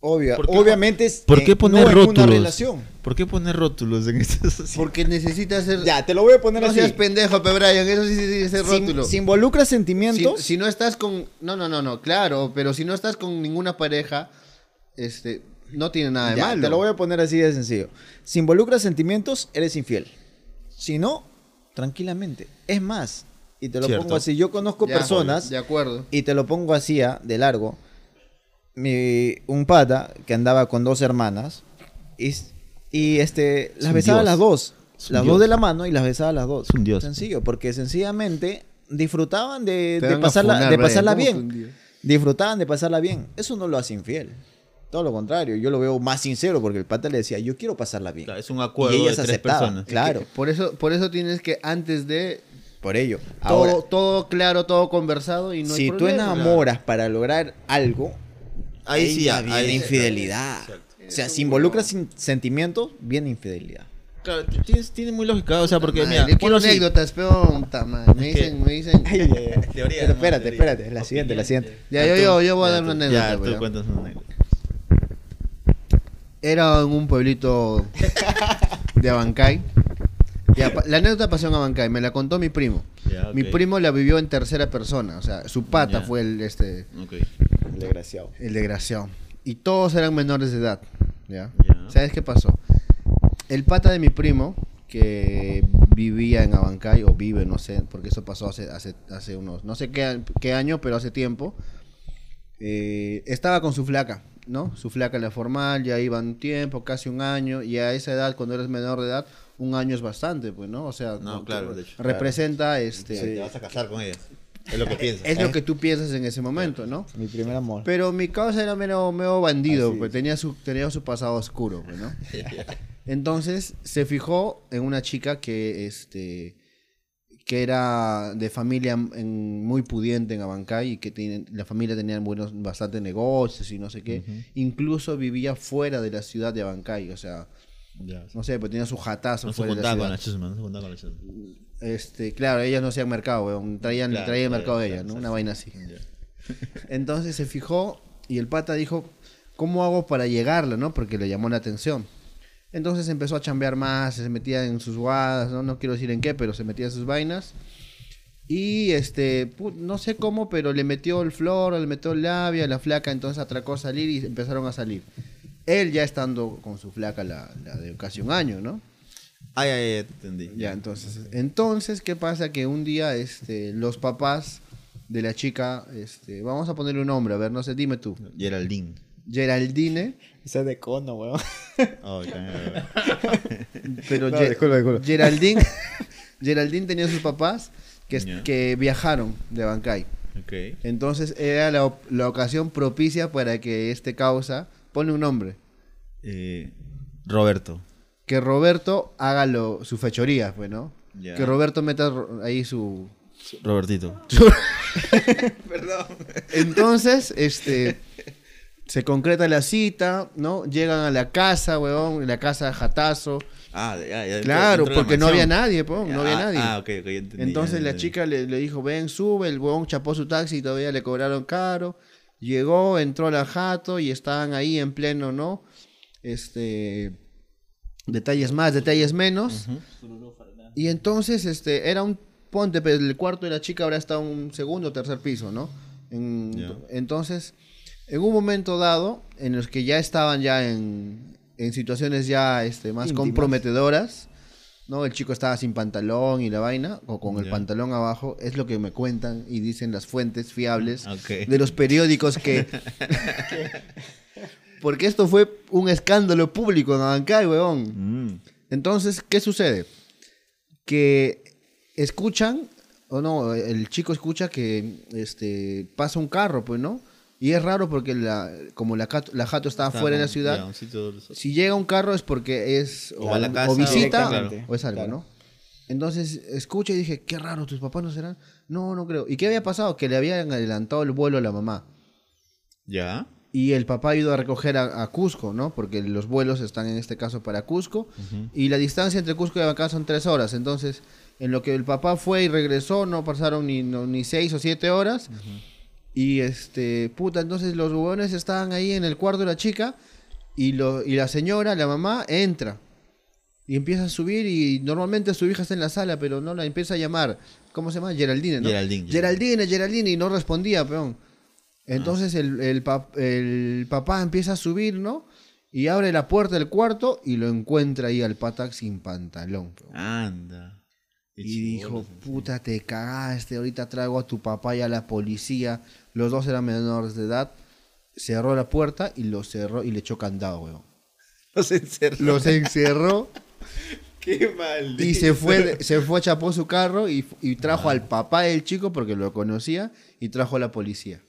Obvia- ¿Por qué- obviamente es- ¿Por qué poner no en rótulos? una relación. ¿Por qué poner rótulos en esto? Porque necesitas ser... Ya, te lo voy a poner no así. seas pendejo, pe Brian, eso sí, sí, sí, ese Si, rótulo. si involucra sentimientos, si no estás con... No, no, no, no, claro, pero si no estás con ninguna pareja, este, no tiene nada de ya, malo. te lo voy a poner así de sencillo. Si involucra sentimientos, eres infiel. Si no, tranquilamente. Es más, y te lo Cierto. pongo así, yo conozco Ya, personas De acuerdo. y te lo pongo así ah, de largo. Mi, un pata que andaba con dos hermanas y, y este las besaba dios. las dos. Es Las dios. dos de la mano y las besaba las dos. Es un dios. Sencillo, porque sencillamente disfrutaban de, pasarla, funar, de pasarla ¿cómo bien. Disfrutaban de pasarla bien. Eso no lo hace infiel. Todo lo contrario, yo lo veo más sincero porque el pata le decía, yo quiero pasarla bien. Claro, es un acuerdo y ellas de tres aceptaban, personas. Claro, Que Por eso, por eso tienes que antes de por ello. todo, Ahora, todo claro, todo conversado y no hay si tú problema. enamoras para lograr algo, Ahí sí, ahí- infidelidad. O sea, si involucras sin- sentimientos, viene infidelidad. Claro, tienes, tiene muy lógica, o sea, porque Madre, mira, yo quiero anécdotas, peón. Me dicen, me dicen. Teoría, Pero nomás, espérate, teoría. espérate, la siguiente, la siguiente. Ya, yo, yo, yo voy a dar una anécdota. Ya, pues, tú ya. cuentas una anécdota. Era en un pueblito de Abancay. Ya, la anécdota pasó en Abancay, me la contó mi primo. Ya, Mi primo la vivió en tercera persona, o sea, su pata Ya. fue el este Ok. El desgraciado. el desgraciado. Y todos eran menores de edad, ¿ya? Ya. ¿Sabes qué pasó? El pata de mi primo, que vivía en Abancay, o vive, no sé, porque eso pasó hace, hace, hace unos, no sé qué, qué año, pero hace tiempo, eh, estaba con su flaca, ¿no? Su flaca la formal, ya iban tiempo, casi un año, y a esa edad, cuando eres menor de edad, un año es bastante, pues, ¿no? O sea, No, claro, de hecho. representa, este, Te vas a casar con ella. Es lo que piensas. es lo que tú piensas en ese momento, ¿no? Mi primer amor. Pero mi causa era medio, medio bandido, Así pues es. tenía su, tenía su pasado oscuro, pues, ¿no? Entonces se fijó en una chica que este que era de familia en- muy pudiente en Abancay y que tiene, la familia tenía buenos bastante negocios y no sé qué. Incluso vivía fuera de la ciudad de Abancay, o sea, Ya. no sé, pues tenía su jatazo No se fuera de la juntaba ciudad. con la chusma, no se juntaba con la chusma. Este, claro, ellas no hacían mercado, weón, traían, Claro, traían claro, mercado de claro, ellas, ¿no? Una vaina así. Entonces se fijó y el pata dijo, ¿cómo hago para llegarla, no? Porque le llamó la atención. Entonces empezó a chambear más, se metía en sus guadas, ¿no? No quiero decir en qué, pero se metía en sus vainas. Y este, no sé cómo, pero le metió el flor, le metió el labia, la flaca, entonces atracó a salir y empezaron a salir. Él ya estando con su flaca la, la de casi un año, ¿no? Ay, ay, ay, te entendí. Ya, entonces, entonces, ¿qué pasa? Que un día, este, los papás de la chica, este, vamos a ponerle un nombre, a ver, no sé, dime tú. Geraldine. Geraldine, Esa es de cono, weón. Oh, ya, pero No, Ge- disculpa, disculpa. Geraldine, Geraldine tenía sus papás que, Ya. que viajaron de Bancay. ok. Entonces era la, la ocasión propicia para que este causa pone un nombre. Eh, Roberto. Que Roberto haga lo, su fechoría, pues, ¿no? Ya. Que Roberto meta ahí su... Robertito. Entonces, este... Se concreta la cita, ¿no? Llegan a la casa, weón, en la casa de Jatazo. Ah, ya, ya. Claro, porque no había nadie, po, no había Ah, nadie. Ah, ok, ok, entendí, Entonces la chica le, le dijo, ven, sube, el huevón chapó su taxi y todavía le cobraron caro. Llegó, entró a la jato y estaban ahí en pleno, ¿no? Este... Detalles más, detalles menos. Y entonces, este, era un... Ponte, pero el cuarto de la chica ahora está un segundo o tercer piso, ¿no? En-. Entonces, en un momento dado, en los que ya estaban ya en, en situaciones ya este, más Íntimas. comprometedoras, ¿no? El chico estaba sin pantalón y la vaina, o con el pantalón abajo, es lo que me cuentan y dicen las fuentes fiables de los periódicos que... Porque esto fue un escándalo público en Abancay, weón. Mm. Entonces, ¿qué sucede? Que escuchan, o no, el chico escucha que este pasa un carro, pues, ¿no? Y es raro porque la, como la, cat- la jato estaba Está fuera de la ciudad, ya, un sitio- si llega un carro es porque es O va a la casa, o visita o es algo, Claro. ¿no? Entonces escucha y dije, qué raro, tus papás no serán. No, no creo. ¿Y qué había pasado? Que le habían adelantado el vuelo a la mamá. Ya. Y el papá ha ido a recoger a, a Cusco, ¿no? Porque los vuelos están en este caso para Cusco. Y la distancia entre Cusco y Abancay son tres horas. Entonces, en lo que el papá fue y regresó, no pasaron ni, no- ni seis o siete horas. Y este, puta, entonces los huevones estaban ahí en el cuarto de la chica. Y, lo, y la señora, la mamá, entra. Y empieza a subir y normalmente su hija está en la sala, pero no la empieza a llamar. ¿Cómo se llama? Geraldine, ¿no? Geraldine, Geraldine, Geraldine, y no respondía, peón. Entonces el, el, pap- el papá empieza a subir, ¿no? Y abre la puerta del cuarto y lo encuentra ahí al patac sin pantalón. Anda. Y dijo, puta, te cagaste, ahorita traigo a tu papá y a la policía. Los dos eran menores de edad. Cerró la puerta y lo cerró y le echó candado, weón. Los encerró. Los encerró Qué mal. y se fue, se fue, chapó su carro y, y trajo al papá del chico porque lo conocía y trajo a la policía.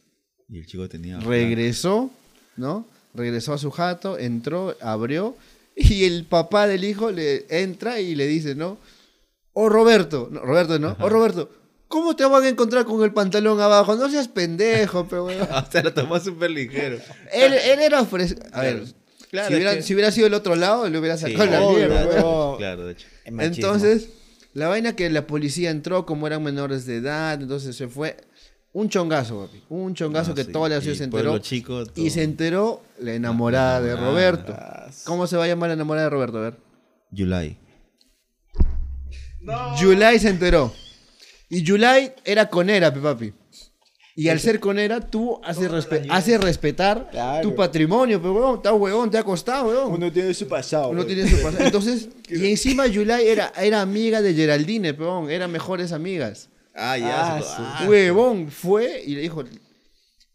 Y el chico tenía. Regresó, ¿no? Regresó a su jato, entró, abrió y el papá del hijo le entra y le dice, ¿no? Oh Roberto, no, Roberto no, oh Roberto, ¿cómo te van a encontrar con el pantalón abajo? No seas pendejo, pero weón. O sea, lo tomó súper ligero. Él, él era fres- A ver, Claro, si, hubiera, es que- si hubiera sido el otro lado, le hubiera sacado Sí, la obvio, mierda, weón. weón. Claro, de hecho. Entonces, la vaina que la policía entró como eran menores de edad, entonces se fue un chongazo, papi. Un chongazo No, que sí. toda la ciudad Y se enteró. chico, y se enteró la enamorada de enamorada. Roberto. ¿Cómo se va a llamar la enamorada de Roberto? A ver. Yulai. Yulai se enteró. Y Yulai era conera, papi. Y al ser conera, tú haces, respe- haces respetar Claro. tu patrimonio, pero huevón, está huevón, te ha costado, huevón. Uno tiene su pasado. Uno tiene su pasado. Entonces, y encima Yulai era, era amiga de Geraldine, peón, eran mejores amigas. Ah, ya. Ah, se- ah, Huevón, fue y le dijo,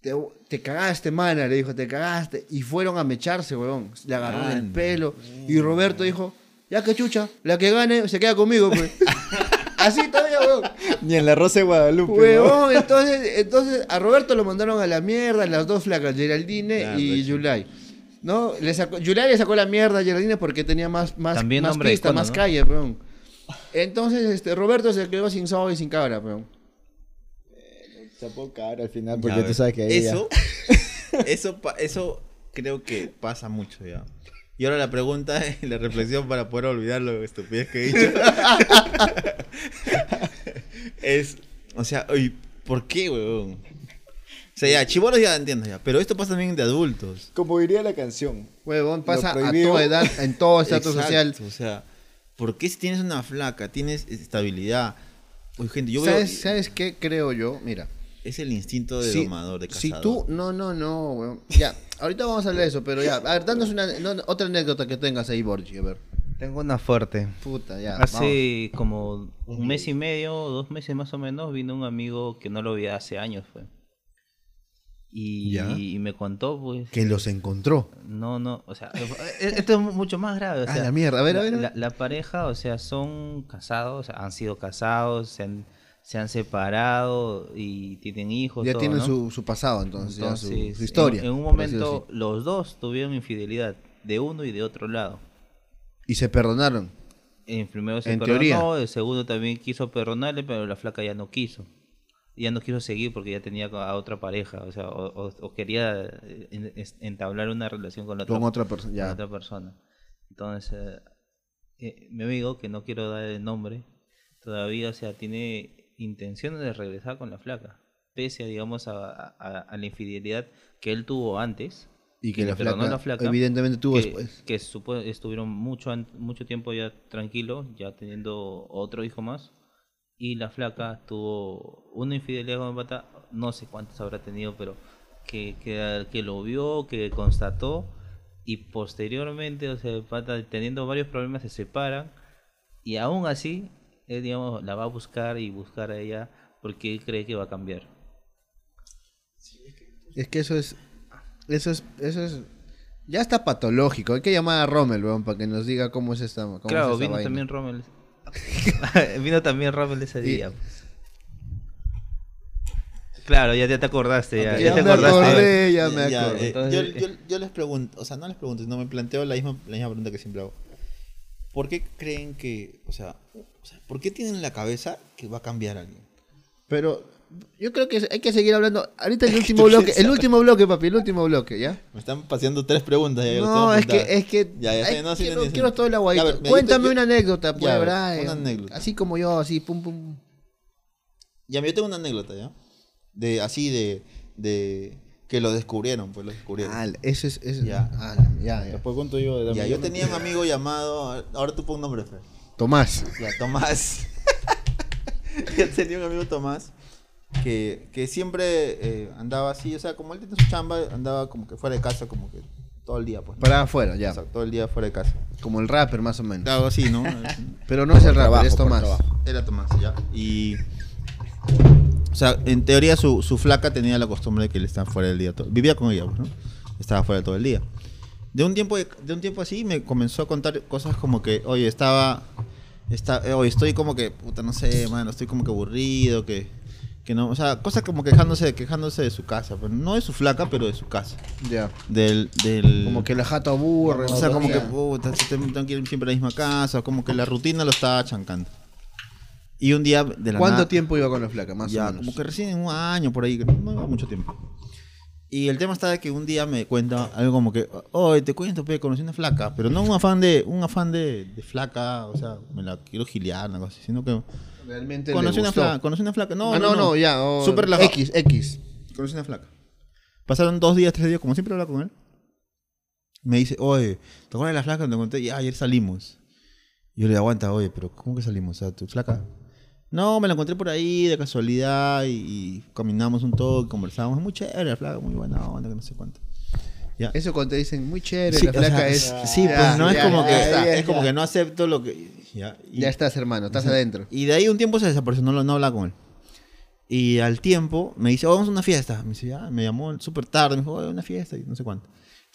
te, te cagaste, mana, le dijo, te cagaste. Y fueron a mecharse, huevón. Le agarró del Anda. pelo. Y Roberto dijo, ya que chucha, la que gane se queda conmigo, pues. Así todavía, huevón. Ni en la Rosa de Guadalupe. ¿no? Huevón, entonces, entonces a Roberto lo mandaron a la mierda, las dos flacas, Geraldine Claro, y. Yulai. ¿No? Le sacó, Yulai le sacó la mierda a Geraldine porque tenía más, más, También más pista, más ¿no? calle, peón. Entonces, este, Roberto se quedó sin sábado y sin cabra, peón. Chapó cara al final ya porque tú sabes que ella... Eso, eso, pa- eso creo que pasa mucho ya. Y ahora la pregunta y la reflexión para poder olvidar lo estupidez que he dicho. es, o sea, oye, ¿por qué, weón? O sea, ya, chibolos ya entiendo ya, pero esto pasa también de adultos. Como diría la canción. Huevón, pasa a toda edad, en todo estatus social. O sea, ¿por qué si tienes una flaca, tienes estabilidad? Oye, gente, yo veo... ¿Sabes, ¿Sabes qué creo yo? Mira. Es el instinto de si, domador, de si cazador. tú, no, no, no, weón. Ya, ahorita vamos a hablar de eso, pero ya, a ver, danos una, no, otra anécdota que tengas ahí, Borgi, a ver. Tengo una fuerte. Puta, ya. vamos. Hace como un mes y medio, dos meses más o menos, vino un amigo que no lo veía hace años, fue. Y, me contó, pues, Que los encontró. no, no, o sea, e- esto es mucho más grave. O Ah, la mierda. A ver, a ver, a ver. La, la pareja, o sea, son casados, han sido casados, se han, se han separado y tienen hijos. Ya todo, tienen ¿no? su, su pasado, entonces, ya su- Entonces, su, historia. En, en un momento, los dos tuvieron infidelidad, de uno y de otro lado. Y se perdonaron. En primero se En perdonó, teoría. el segundo también quiso perdonarle, pero la flaca ya no quiso. Ya no quiso seguir porque ya tenía a otra pareja, o sea, o, o- o quería eh, entablar una relación con la otra, Con otra con Ya. otra persona. Entonces, eh, eh, mi amigo, que no quiero dar el nombre, todavía, o sea, tiene intenciones de regresar con la flaca, pese a, digamos, a, a- a la infidelidad que él tuvo antes. Y que la flaca, la flaca, evidentemente tuvo que, después. que estuvieron mucho, mucho tiempo ya tranquilos, ya teniendo otro hijo más. Y la flaca tuvo una infidelidad con el pata, no sé cuántas habrá tenido, pero que, que, que lo vio, que constató. Y posteriormente, o sea, el pata teniendo varios problemas se separan. Y aún así, él, digamos, la va a buscar y buscar a ella porque él cree que va a cambiar. Es que eso es. Eso es. Eso es. Ya está patológico. Hay que llamar a Rommel, weón, para que nos diga cómo es esta. Cómo Claro, es vino vaina. también Rommel. vino también Rommel ese Y- día. Claro, ya, ya te acordaste, ya, Ok, ya Ya te me acordaste. acordé, ya me acordé. Entonces, yo, yo- yo les pregunto, o sea, no les pregunto, no me planteo la misma, la misma pregunta que siempre hago. ¿Por qué creen que, o sea, o sea, ¿por qué tienen en la cabeza que va a cambiar alguien? Pero yo creo que hay que seguir hablando. Ahorita el último bloque, el último bloque, papi, el último bloque, ¿ya? Me están paseando tres preguntas. Ya, No, es que, es que Ya, ya no, sí, quiero, sí, sí. quiero todo el aguadito. Ver, Cuéntame yo- una anécdota, pues, ver, Brian. una anécdota. Así como yo, así, pum, pum. Ya, yo tengo una anécdota, ¿ya? De, así de, de, que lo descubrieron, pues lo descubrieron. Ah, eso es, eso- Ya. ah, ya, ya. Después cuento yo de ya, yo tenía un amigo llamado, ahora tú pon un nombre, Fer. Tomás. Ya, Tomás. yo tenía un amigo Tomás que, que siempre eh, andaba así, o sea, como él tiene su chamba, andaba como que fuera de casa, como que todo el día, pues. ¿no? Para afuera, ya. O sea, todo el día fuera de casa. Como el rapper, más o menos. Algo así, ¿no? Pero no es el rapper, trabajo, es por Tomás. Era Tomás, ya. Y. O sea, en teoría su, su flaca tenía la costumbre de que él estaba fuera del día. todo- Vivía con ella, pues, ¿no? Estaba fuera todo el día. De un tiempo, de, de un tiempo así me comenzó a contar cosas como que, oye, estaba. Está, eh, oye, estoy como que, puta, no sé, mano, estoy como que aburrido, que. Que no, o sea, cosas como quejándose, quejándose de su casa, pero no de su flaca, pero de su casa. Ya. Del, del, Como que la jata aburre. o sea, como que, puta, te- tengo que ir siempre a la misma casa, como que la rutina lo estaba chancando. Y un día de la ¿Cuánto nada- tiempo iba con la flaca? Más ya, o menos. como que recién en un año por ahí, no iba mucho tiempo. Y el tema está de que un día me cuenta algo como que, oye, te cuento, pe, conocí una flaca, pero no un afán de, un afán de, de flaca, o sea, me la quiero giliar, una cosa así, sino que Realmente conocí una flaca, conocí una flaca, no, ah, no, no, ya. oh, Súper relajado. X, X. Conocí una flaca. Pasaron dos días, tres días, como siempre hablaba con él. Me dice, oye, ¿te acuerdas de la flaca? Te conté, ya, ayer salimos. Y yo le digo, aguanta, oye, pero ¿cómo que salimos? O sea, ¿tu flaca? No, me la encontré por ahí de casualidad y, y caminamos un toque, conversamos. Es muy chévere la flaca, muy buena onda, que no sé cuánto. Ya. Eso cuando te dicen muy chévere, Sí, la o sea, flaca es. Sí, Ya, pues no ya, es como que ya, es como que no acepto lo que ya, y- estás, hermano, estás adentro. y de ahí un tiempo se desapareció, no, no hablaba con él. Y al tiempo me dice, oh, vamos a una fiesta. Me dice, me llamó súper tarde, me dijo, "Oye, una fiesta, y no sé cuánto.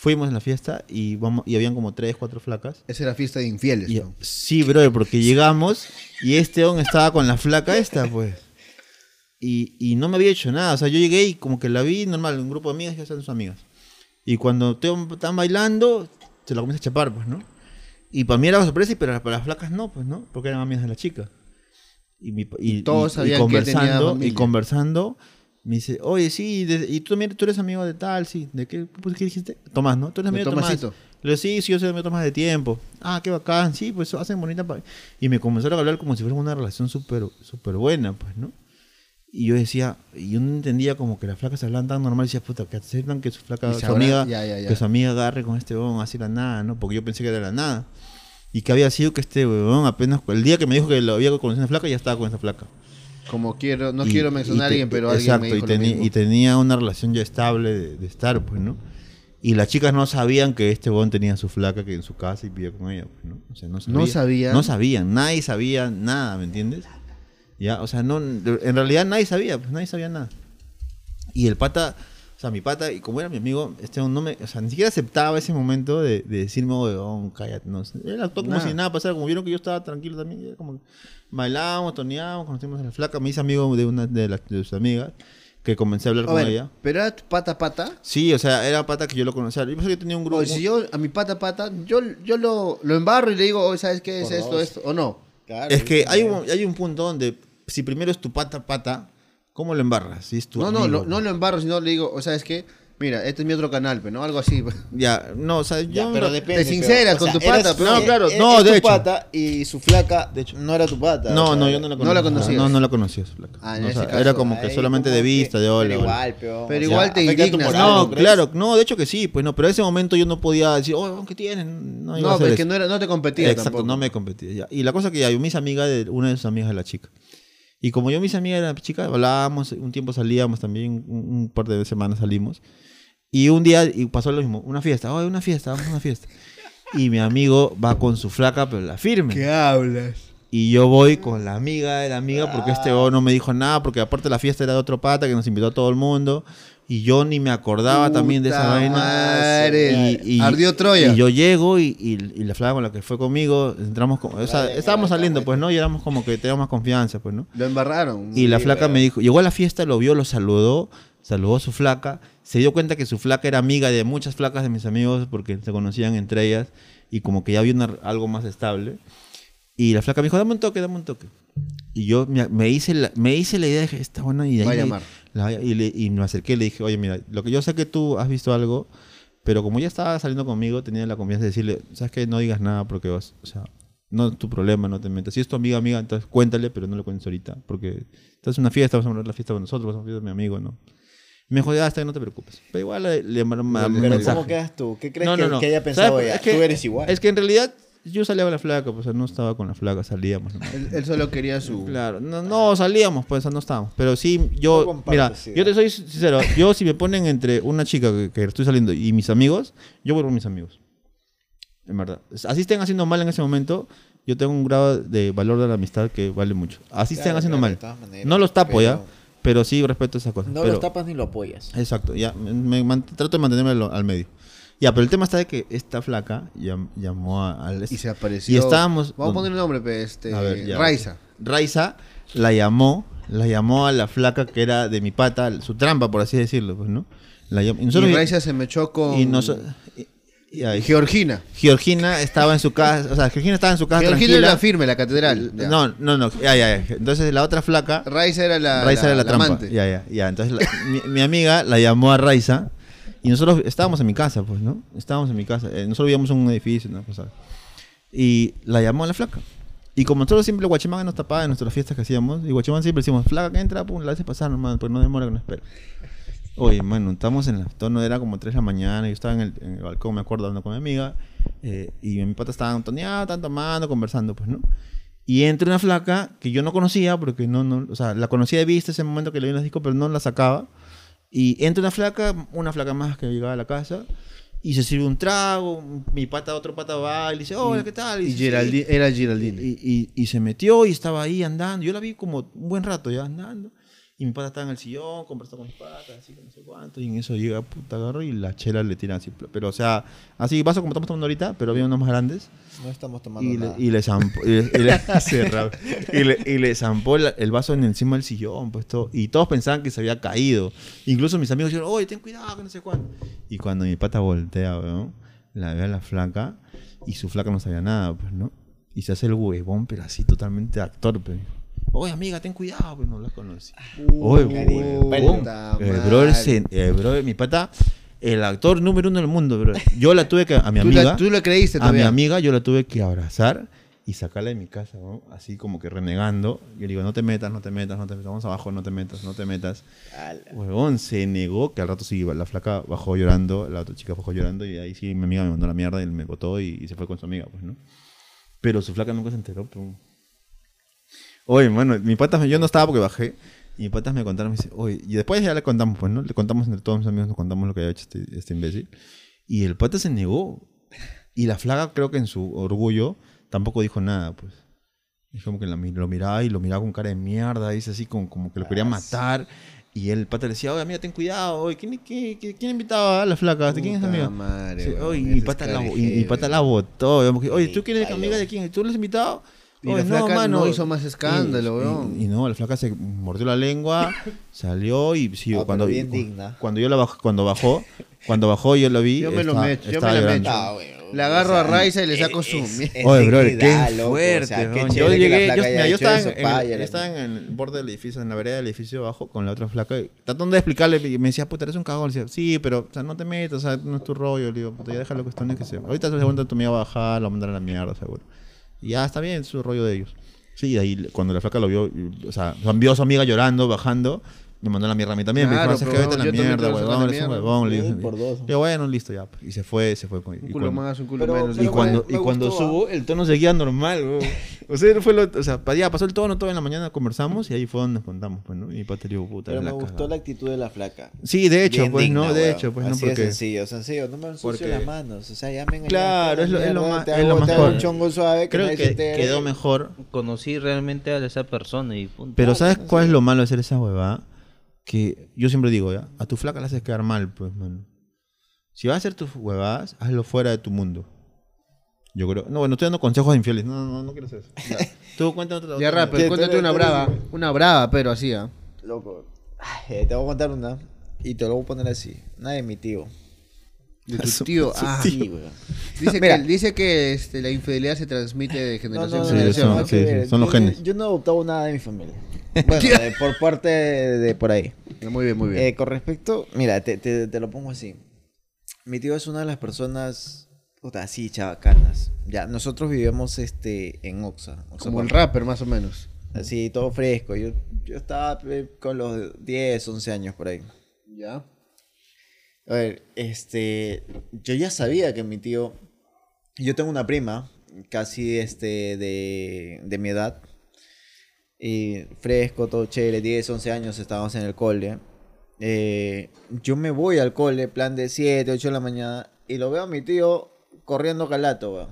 Fuimos a la fiesta y, vamos, y habían como tres, cuatro flacas. Esa era fiesta de infieles. Y, ¿no? sí, brother, porque llegamos y este on estaba con la flaca esta, pues. Y, y no me había hecho nada. O sea, yo llegué y como que la vi normal, un grupo de amigas que son sus amigas. Y cuando te- están bailando, se la comienza a chapar, pues, ¿no? Y para mí era sorpresa, y pero para las flacas no, pues, ¿no? Porque eran amigas de la chica. Y, mi, y, Y todos y- y sabían que tenía conversando, y conversando, me dice, oye, sí, de- y tú también, tú eres amigo de tal, sí. ¿De qué, pues, ¿qué dijiste? Tomás, ¿no? Tú eres amigo de Tomás. Tomasito. Le digo, sí, sí, yo soy amigo de Tomás de tiempo. Ah, qué bacán, sí, pues hacen bonita. pa-". Y me comenzaron a hablar como si fuera una relación súper súper buena, pues, ¿no? Y yo decía, y yo no entendía como que las flacas hablan tan normal y decía, puta, que aceptan que su flaca, su amiga, ya, ya, ya. que su amiga agarre con este huevón así la nada, ¿no? Porque yo pensé que era la nada. Y que había sido que este huevón apenas, el día que me dijo que lo había conocido una flaca, ya estaba con esa flaca. Como quiero, no Y- quiero mencionar a alguien, pero exacto, alguien me dijo y, lo teni- mismo. y tenía una relación ya estable de, de estar, pues, ¿no? Y las chicas no sabían que este huevón tenía su flaca que en su casa y vivía con ella, pues, ¿no? O sea, no sabían. No sabían. No sabían, nadie sabía nada, ¿me entiendes? Ya, o sea, no, en realidad nadie sabía, pues nadie sabía nada. Y el pata, o sea, mi pata, y como era mi amigo, este no me, o sea, ni siquiera aceptaba ese momento de, de decirme, weón, cállate, no. Él actuó como si nada pasara, como vieron que yo estaba tranquilo también, como bailábamos, toneábamos, conocimos a la flaca, me hice amigo de una de, las de sus amigas, que comencé a hablar A con ver, ella. pero era tu pata pata. Sí, o sea, era pata que yo lo conocía. Yo pensé que tenía un grupo. O si yo a mi pata pata, yo, yo lo, lo embarro y le digo, oye, ¿sabes qué es Por esto, dos. esto? ¿O no? Claro, Es que hay un, hay un punto donde, si primero es tu pata pata, ¿cómo lo embarras? Si es tu No, no, amigo, no, no lo embarro, sino le digo, o ¿sabes qué? Mira, este es mi otro canal, pero no algo así. pues. Ya, no, o sea, Ya, yo. pero no- depende. te sinceras pero, con tu pata, pero- No, claro, no, es de tu hecho. pata y su flaca, de hecho, no era tu pata. No, o sea, no, yo no la no conocía. la conocías. No, no la conocía, su flaca. Ah, en No, o ese sea, caso, era como que Ahí solamente como de que- vista, de hola. Pero igual, peón. Pero igual te indignas, moral, No, claro, no, de hecho que sí, pues no, pero en ese momento yo no podía decir, oh, ¿qué tienen? No, iba a No, hacer pero es que no, era, no te competía Exacto, tampoco. no me competía. ya. Y la cosa que ya, yo mis amigas, de, una de sus amigas de la chica. Y como yo mis amigas eran chicas, hablábamos, un tiempo salíamos también, un, un par de semanas salimos. Y un día y pasó lo mismo, una fiesta, oh, una fiesta, vamos a una fiesta. Y mi amigo va con su flaca, pero la firme. ¿Qué hablas? Y yo voy con la amiga de la amiga porque este Ah. no me dijo nada, porque aparte la fiesta era de otro pata que nos invitó a todo el mundo. Y yo ni me acordaba también de esa Puta vaina. madre. Y, y- Ardió Troya. Y yo llego y, y, la flaca con la que fue conmigo, entramos como, o sea, estábamos saliendo, pues, ¿no? Y éramos como que teníamos más confianza, pues, ¿no? Lo embarraron. Y la Sí, flaca weón. me dijo, llegó a la fiesta, lo vio, lo saludó, saludó a su flaca, se dio cuenta que su flaca era amiga de muchas flacas de mis amigos porque se conocían entre ellas y como que ya había una- algo más estable. Y la flaca me dijo, dame un toque, dame un toque. Y yo me, me hice, la, me hice la idea, dije, está buena y de ahí Va a me- llamar. La- y, le- y me acerqué y le dije, oye, mira, lo que yo sé que tú has visto algo, pero como ya estaba saliendo conmigo, tenía la confianza de decirle, ¿sabes qué? No digas nada porque vas, o sea, no es tu problema, no te metas. Si es tu amiga, amiga, entonces cuéntale, pero no lo cuentes ahorita, porque esta es una fiesta, vamos a hablar la fiesta con nosotros, vamos a hablar de mi amigo, ¿no? Me dijo, ya está, no te preocupes. Pero igual le, le Pero mensaje. ¿cómo quedas tú? ¿Qué crees No, que, no, no. que haya pensado ella? Es que- tú eres igual. Es que en realidad yo salía con la flaca, pues no estaba con la flaca, salíamos. nomás. Él, él solo quería su. Claro, no, no salíamos, pues no estábamos. Pero sí, yo, mira, yo te soy sincero, yo si me ponen entre una chica que, que estoy saliendo y mis amigos, yo voy por mis amigos. En verdad. Así estén haciendo mal en ese momento, yo tengo un grado de valor de la amistad que vale mucho. Así estén Claro, haciendo claro, de mal. todas maneras, No los tapo ya, pero pero sí respeto esas cosas. No pero, los tapas ni lo apoyas. Exacto, ya, me, me trato de mantenerme al, al medio. Ya, pero el tema está de que esta flaca llam- llamó a- al... Y se apareció. Y estábamos... Vamos a poner el nombre, pe, este. A ver, ya. Raiza. Raiza la llamó, la llamó a la flaca que era de mi pata, su trampa, por así decirlo, pues, ¿no? La llamó- y nosotros, y Raiza se me echó con. y noso- y- y ahí- Georgina. Georgina estaba en su casa, o sea, Georgina estaba en su casa Georgina era la firme, la catedral. ya. No, no, no, ya, ya, ya. Entonces la otra flaca, Raiza era la. Raiza era la, trampa. amante. Ya, ya, ya. Entonces la- mi, mi amiga la llamó a Raiza y nosotros estábamos en mi casa, pues, ¿no? Estábamos en mi casa. Eh, nosotros vivíamos en un edificio, una cosa. Y la llamó a la flaca. Y como nosotros siempre Guachimán nos tapaba en nuestras fiestas que hacíamos, y Guachimán siempre decimos, flaca que entra, pum, la hace pasar nomás, porque no demora que no espera. Oye, mano, estamos en la tono, era como 3 de la mañana, yo estaba en el, en el balcón, me acuerdo, hablando con mi amiga, eh, y mi pata estaba toneado, estaban tomando, conversando, pues, ¿no? Y entra una flaca que yo no conocía, porque no, no, o sea, la conocía de vista ese momento que le vi en los discos, pero no la sacaba. Y entra una flaca, una flaca más que llegaba a la casa, y se sirve un trago, mi pata, otro pata va, y le dice, hola, ¿qué tal? Y dice, "Sí". Geraldine, era Geraldine. Y, y- y se metió y estaba ahí andando. Yo la vi como un buen rato ya andando. Y mi pata estaba en el sillón, conversando con mis patas, así que no sé cuánto. Y en eso llega, puta, agarro y la chela le tira así. Pero, o sea, así vaso como estamos tomando ahorita, pero había unos más grandes. No estamos tomando Y le, nada. y le zampó, y le, y le- sí, Raúl. y le- y le zampó la- el vaso en encima del sillón, pues todo. Y todos pensaban que se había caído. Incluso mis amigos dijeron, oye, ten cuidado, que no sé cuándo. Y cuando mi pata voltea, weón, la ve a la flaca, y su flaca no sabía nada, pues, ¿no? Y se hace el huevón, pero así totalmente actor, pues. Oye, amiga, ten cuidado, pues no la conocí. Oye, cariño, huevón. puta El madre. brother, se- brother, mi pata, el actor número uno del mundo, bro. Yo la tuve que, a mi Tú, amiga. la, tú le creíste A mi amiga yo la tuve que abrazar y sacarla de mi casa, ¿no? así como que renegando. Yo le digo, no te metas, no te metas, no te metas, vamos abajo, no te metas, no te metas. Huevón, se negó, que al rato sí, la flaca bajó llorando, la otra chica bajó llorando y ahí sí mi amiga me mandó la mierda y me botó y, y se fue con su amiga, pues, ¿no? Pero su flaca nunca se enteró, pero... Oye, mano, mi patas, yo no estaba porque bajé. Y mis patas me contaron, me dice, oye, y después ya le contamos, pues, ¿no? Le contamos entre todos mis amigos, nos contamos lo que había hecho este, este imbécil. Y el pata se negó. Y la flaca, creo que en su orgullo, tampoco dijo nada, pues. Dijo como que la mi- lo miraba y lo miraba con cara de mierda, dice así como, como que lo quería matar. Y el pata le decía, oye, amiga, ten cuidado, oye, ¿quién, quién, quién, quién invitaba a la flaca? ¿De quién es amiga? madre, Sí, oye, y mi es pata, la, y, mi pata la botó. digamos Oye, ¿tú quién eres Falló. amiga de quién? ¿Tú lo has invitado? Y Oye, la flaca mano. no hizo más escándalo, Y- weón. Y, y no, la flaca se mordió la lengua, salió y sí, Ah, cuando, bien digna. cuando yo la baj- cuando bajó, cuando bajó yo lo vi. Yo me lo estaba- mecho, yo me la mecho. Ah, Le agarro o a sea, Raiza y le saco es- su... es- es Oye, dignidad, qué loco, fuerte. o sea, qué yo llegué, la yo, mira, yo estaba, eso, en, yo la- estaba en el borde del edificio, en la vereda del edificio de abajo, con la otra flaca, y tratando de explicarle, y me decía, puta, eres un cagón. Le decía, sí, pero, o sea, no te metas, o sea, no es tu rollo. Le digo, puta, ya déjalo que estén que se. Ahorita se seguro tu amiga va a bajar, la mandar a la mierda, seguro. Y ya está bien, es su rollo de ellos. Sí, y ahí cuando la flaca lo vio, o sea, vio a su amiga llorando, bajando, me mandó a la mierda a mí también. Claro, me dijo, "Ah, es que vete a la mierda, huevón, eres un mierda". huevón. Le dije, por dos. Yo, bueno, listo, ya. pues, Y se fue, se fue. con- Un culo cuando- más, un culo Pero- menos. y cuando, me y cuando gustó, ¿ah? subo, el tono seguía normal, weón. O sea, fue lo, o sea, ya pasó el tono, todo en la mañana conversamos y ahí fue donde nos contamos, pues, ¿no? Y Pate puta, Pero me gustó la actitud de la flaca. Sí, de hecho, Bien pues, digna, ¿no? De hecho, pues, ¿no? Así de Porque... sencillo, sencillo. No me ensucio Porque- las manos. O sea, ya me Claro, es lo- más- te es hago- lo mejor. un chongo suave que Creo que quedó mejor. Conocí realmente a esa persona y punto. Pero ¿sabes cuál es lo malo de hacer esa huevada? Que yo siempre digo, ¿ya? A tu flaca la haces quedar mal, pues, mano. Si vas a hacer tus huevadas, hazlo fuera de tu mundo. Yo creo... No, bueno, estoy dando consejos de infieles. No, no, no quiero hacer eso. Ya. Tú cuéntame otra Ya, rap, ¿Qué? cuéntate una brava. Una brava, pero así, ¿ah? Loco. Ay, eh, te voy a contar una. Y te lo voy a poner así. Una de mi tío. De tu tío. Ah, Sí, weón. Dice Mira. que, dice que este, la infidelidad se transmite de generación no, en generación. no, son- los Yo- genes. Yo no he adoptado nada de mi familia. Bueno, por parte de, de por ahí. Muy bien, muy bien. Eh, con respecto, mira, te, te- te lo pongo así. Mi tío es una de las personas, puta, así, chavacanas. Ya, nosotros vivimos este, en Oxa. Oxa Como el rapper, más o menos. Así, todo fresco. Yo, yo estaba eh, con los 10, 11 años por ahí. Ya. A ver, este, yo ya sabía que mi tío, yo tengo una prima, casi este, de, de mi edad, y fresco, todo chévere, 10, 11 años estábamos en el cole. Eh, yo me voy al cole, plan de 7, 8 de la mañana, y lo veo a mi tío corriendo calato, weón.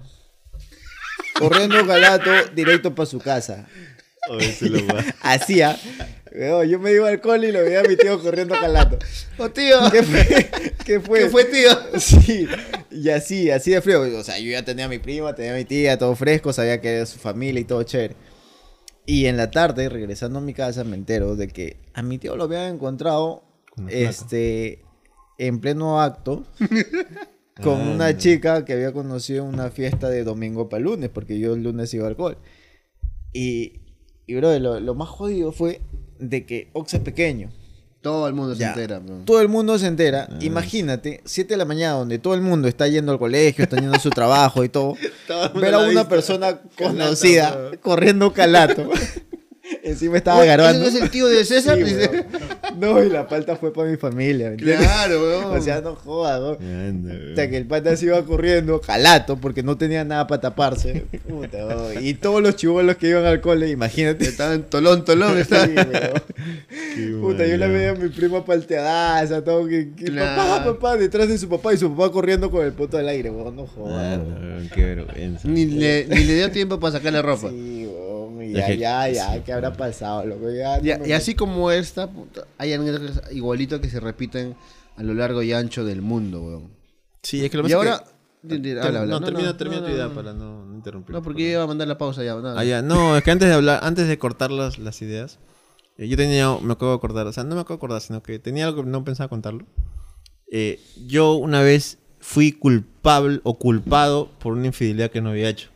Corriendo calato directo para su casa. Hacía. Weón, Yo me iba al cole y lo veía a mi tío corriendo calato. ¡Oh, tío! ¿Qué fue? ¿Qué fue? ¿Qué fue, tío? Sí, y así, así de frío. O sea, yo ya tenía a mi prima, tenía a mi tía, todo fresco, sabía que era su familia y todo chévere. Y en la tarde, regresando a mi casa, me entero de que a mi tío lo habían encontrado este, en pleno acto con una chica que había conocido en una fiesta de domingo para lunes, porque yo el lunes iba al alcohol. Y, y bro, lo, lo más jodido fue de que Ox es pequeño. Todo el mundo se Ya. entera, bro. Todo el mundo se entera. Imagínate, 7 de la mañana, donde todo el mundo está yendo al colegio, está yendo a su trabajo y todo. ver a una persona conocida corriendo calato. Encima estaba Oye, ¿ese agarrando. no es el tío de César? Sí, Dice. weón. No, y la falta fue para mi familia. ¿me entiendes? Claro, weón. O sea, no jodas, weón. O sea, que el pata se iba corriendo, calato, porque no tenía nada para taparse. Puta, weón. Y todos los chivolos que iban al cole, imagínate. Estaban tolón, tolón. Sí, weón. Puta, yo la veía a mi prima palteadaza, todo que, que papá, Claro. papá, detrás de su papá y su papá corriendo con el poto al aire, weón, no jodas. weón. qué vergüenza. Ni le, ni le dio tiempo para sacar la ropa. Sí, weón, y ya, ya, ya, ¿qué habrá pasado, loco? Ya, Y, no y me- así como esta, puta, hay anécdotas igualito que se repiten a lo largo y ancho del mundo, weón. Sí, es que lo Y ahora... que- habla, habla. No, termina, termina no, tu no, idea no. para no, no interrumpir. No, porque yo iba a mandar la pausa ya. no, Ah, ya. No, es que antes de hablar, antes de cortar las, las ideas, eh, yo tenía, me acabo de acordar, o sea, no me acabo de acordar, sino que tenía algo que no pensaba contarlo. Eh, yo una vez fui culpable o culpado por una infidelidad que no había hecho.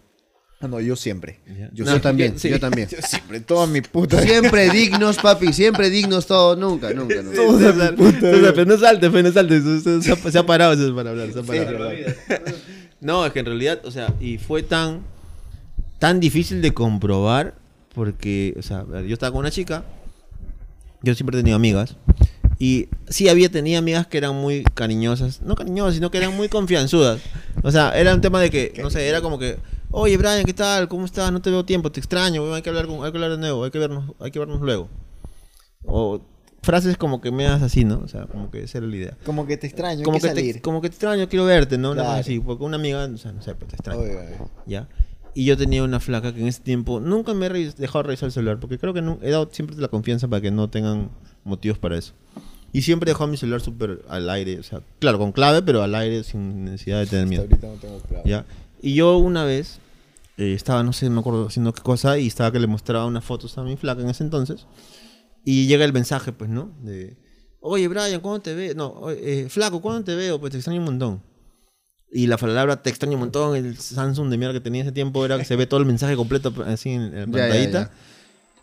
Ah, no, yo siempre. Yo, No, yo también, sí. yo también. Yo siempre, toda mi puta. Siempre dignos, papi, siempre dignos todos, nunca, nunca, nunca. César, César, pero no saltes, no saltes. Se, se ha- se ha parado César, para hablar. Se ha parado. No, es que en realidad, o sea, y fue tan, tan difícil de comprobar porque, o sea, yo estaba con una chica, yo siempre he tenido amigas, y sí había tenido amigas que eran muy cariñosas, no cariñosas, sino que eran muy confianzudas. O sea, era un tema de que, no sé, era como que, oye Brian, ¿qué tal? ¿Cómo estás? No te veo tiempo, te extraño, weón, hay que hablar, con- hay que hablar de nuevo, hay que vernos, hay que vernos luego. O frases como que me das así, ¿no? O sea, como que esa era la idea. Como que te extraño, Como hay que, que salir. te, como que te extraño, quiero verte, ¿no? Una cosa Claro. así, porque una amiga, o sea, no sé, pues te extraño. Oye, oye. ¿Ya? Y yo tenía una flaca que en ese tiempo nunca me he dejado revisar el celular, porque creo que nu- he dado siempre la confianza para que no tengan motivos para eso. Y siempre he dejado mi celular súper al aire, o sea, claro, con clave, pero al aire sin necesidad de tener Hasta miedo. ahorita no tengo claro. ¿Ya? Y yo una vez eh, estaba, no sé, no me acuerdo haciendo qué cosa, y estaba que le mostraba unas fotos a mi flaca en ese entonces. Y llega el mensaje, pues, ¿no? De, oye, Brian, ¿cuándo te veo? No, eh, flaco, ¿cuándo te veo? Pues te extraño un montón. Y la palabra te extraño un montón, el Samsung de mierda que tenía ese tiempo era que se ve todo el mensaje completo así en la Ya, ya, pantallita. ya.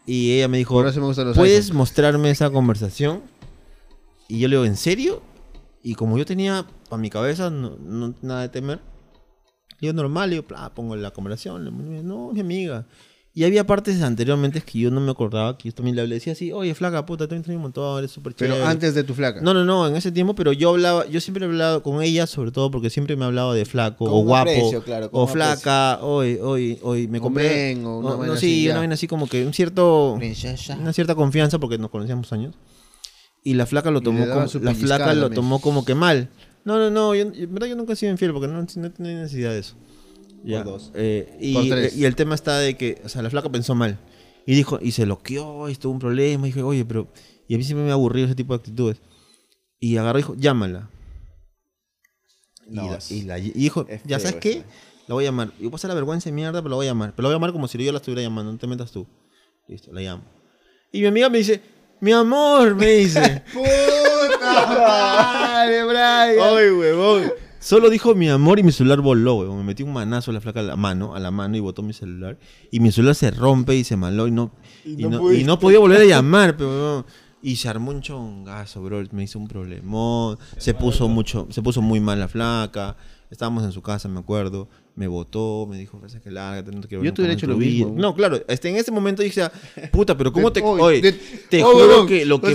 Y ella me dijo, Por eso me gustan los ¿puedes mostrarme esa conversación? Y yo le digo, ¿en serio? Y como yo tenía para mi cabeza no, no- nada de temer, digo normal, digo, "Pla", pongo la conversación, no, mi amiga. Y había partes anteriormente que yo no me acordaba, que yo también le hablé, decía así, oye, flaca, puta, te un montón, eres súper Pero chévere". antes de tu flaca. No, no, no, en ese tiempo, pero yo hablaba, yo siempre he hablado con ella, sobre todo porque siempre me ha hablado de flaco, Con o guapo, aprecio, claro, o flaca, hoy, hoy, hoy, me O compré. men, o una no, así, sí, ya. una vaina así como que un cierto, Princesa. una cierta confianza porque nos conocíamos años. Y la flaca lo tomó como, la flaca lo tomó como que mal. No, no, no, yo, en verdad yo nunca he sido infiel porque no, no tenía necesidad de eso. Ya, dos. eh, y, Por tres. eh, y el tema está de que, o sea, la flaca pensó mal. Y dijo, y se loqueó, y tuvo un problema. Y dije, oye, pero. Y a mí siempre me ha aburrido ese tipo de actitudes. Y agarró y dijo, llámala. Y, No, la- y la- y dijo, ya sabes qué, eso. la voy a llamar. Y pasa la vergüenza de mierda, pero la voy a llamar. Pero la voy a llamar como si yo la estuviera llamando, no te metas tú. Listo, la llamo. Y mi amiga me dice, mi amor, me dice. ¡Puta madre, Brian! Ay, huevón. Solo dijo mi amor y mi celular voló, huevón. Me metí un manazo a la flaca a la mano, a la mano y botó mi celular. Y mi celular se rompe y se maló y no, y no no, pudiste. y no podía volver a llamar, pero huevón. Y se armó un chongazo, bro. Me hizo un problemón. Se puso mucho, se puso muy mal la flaca. Estábamos en su casa, me acuerdo. Me votó, me dijo, "Pasa que lárgate, no te quiero Yo te hubiera hecho lo tu vida". mismo. No, claro, este, en ese momento dije, puta, pero ¿cómo te. oye, te juro que lo que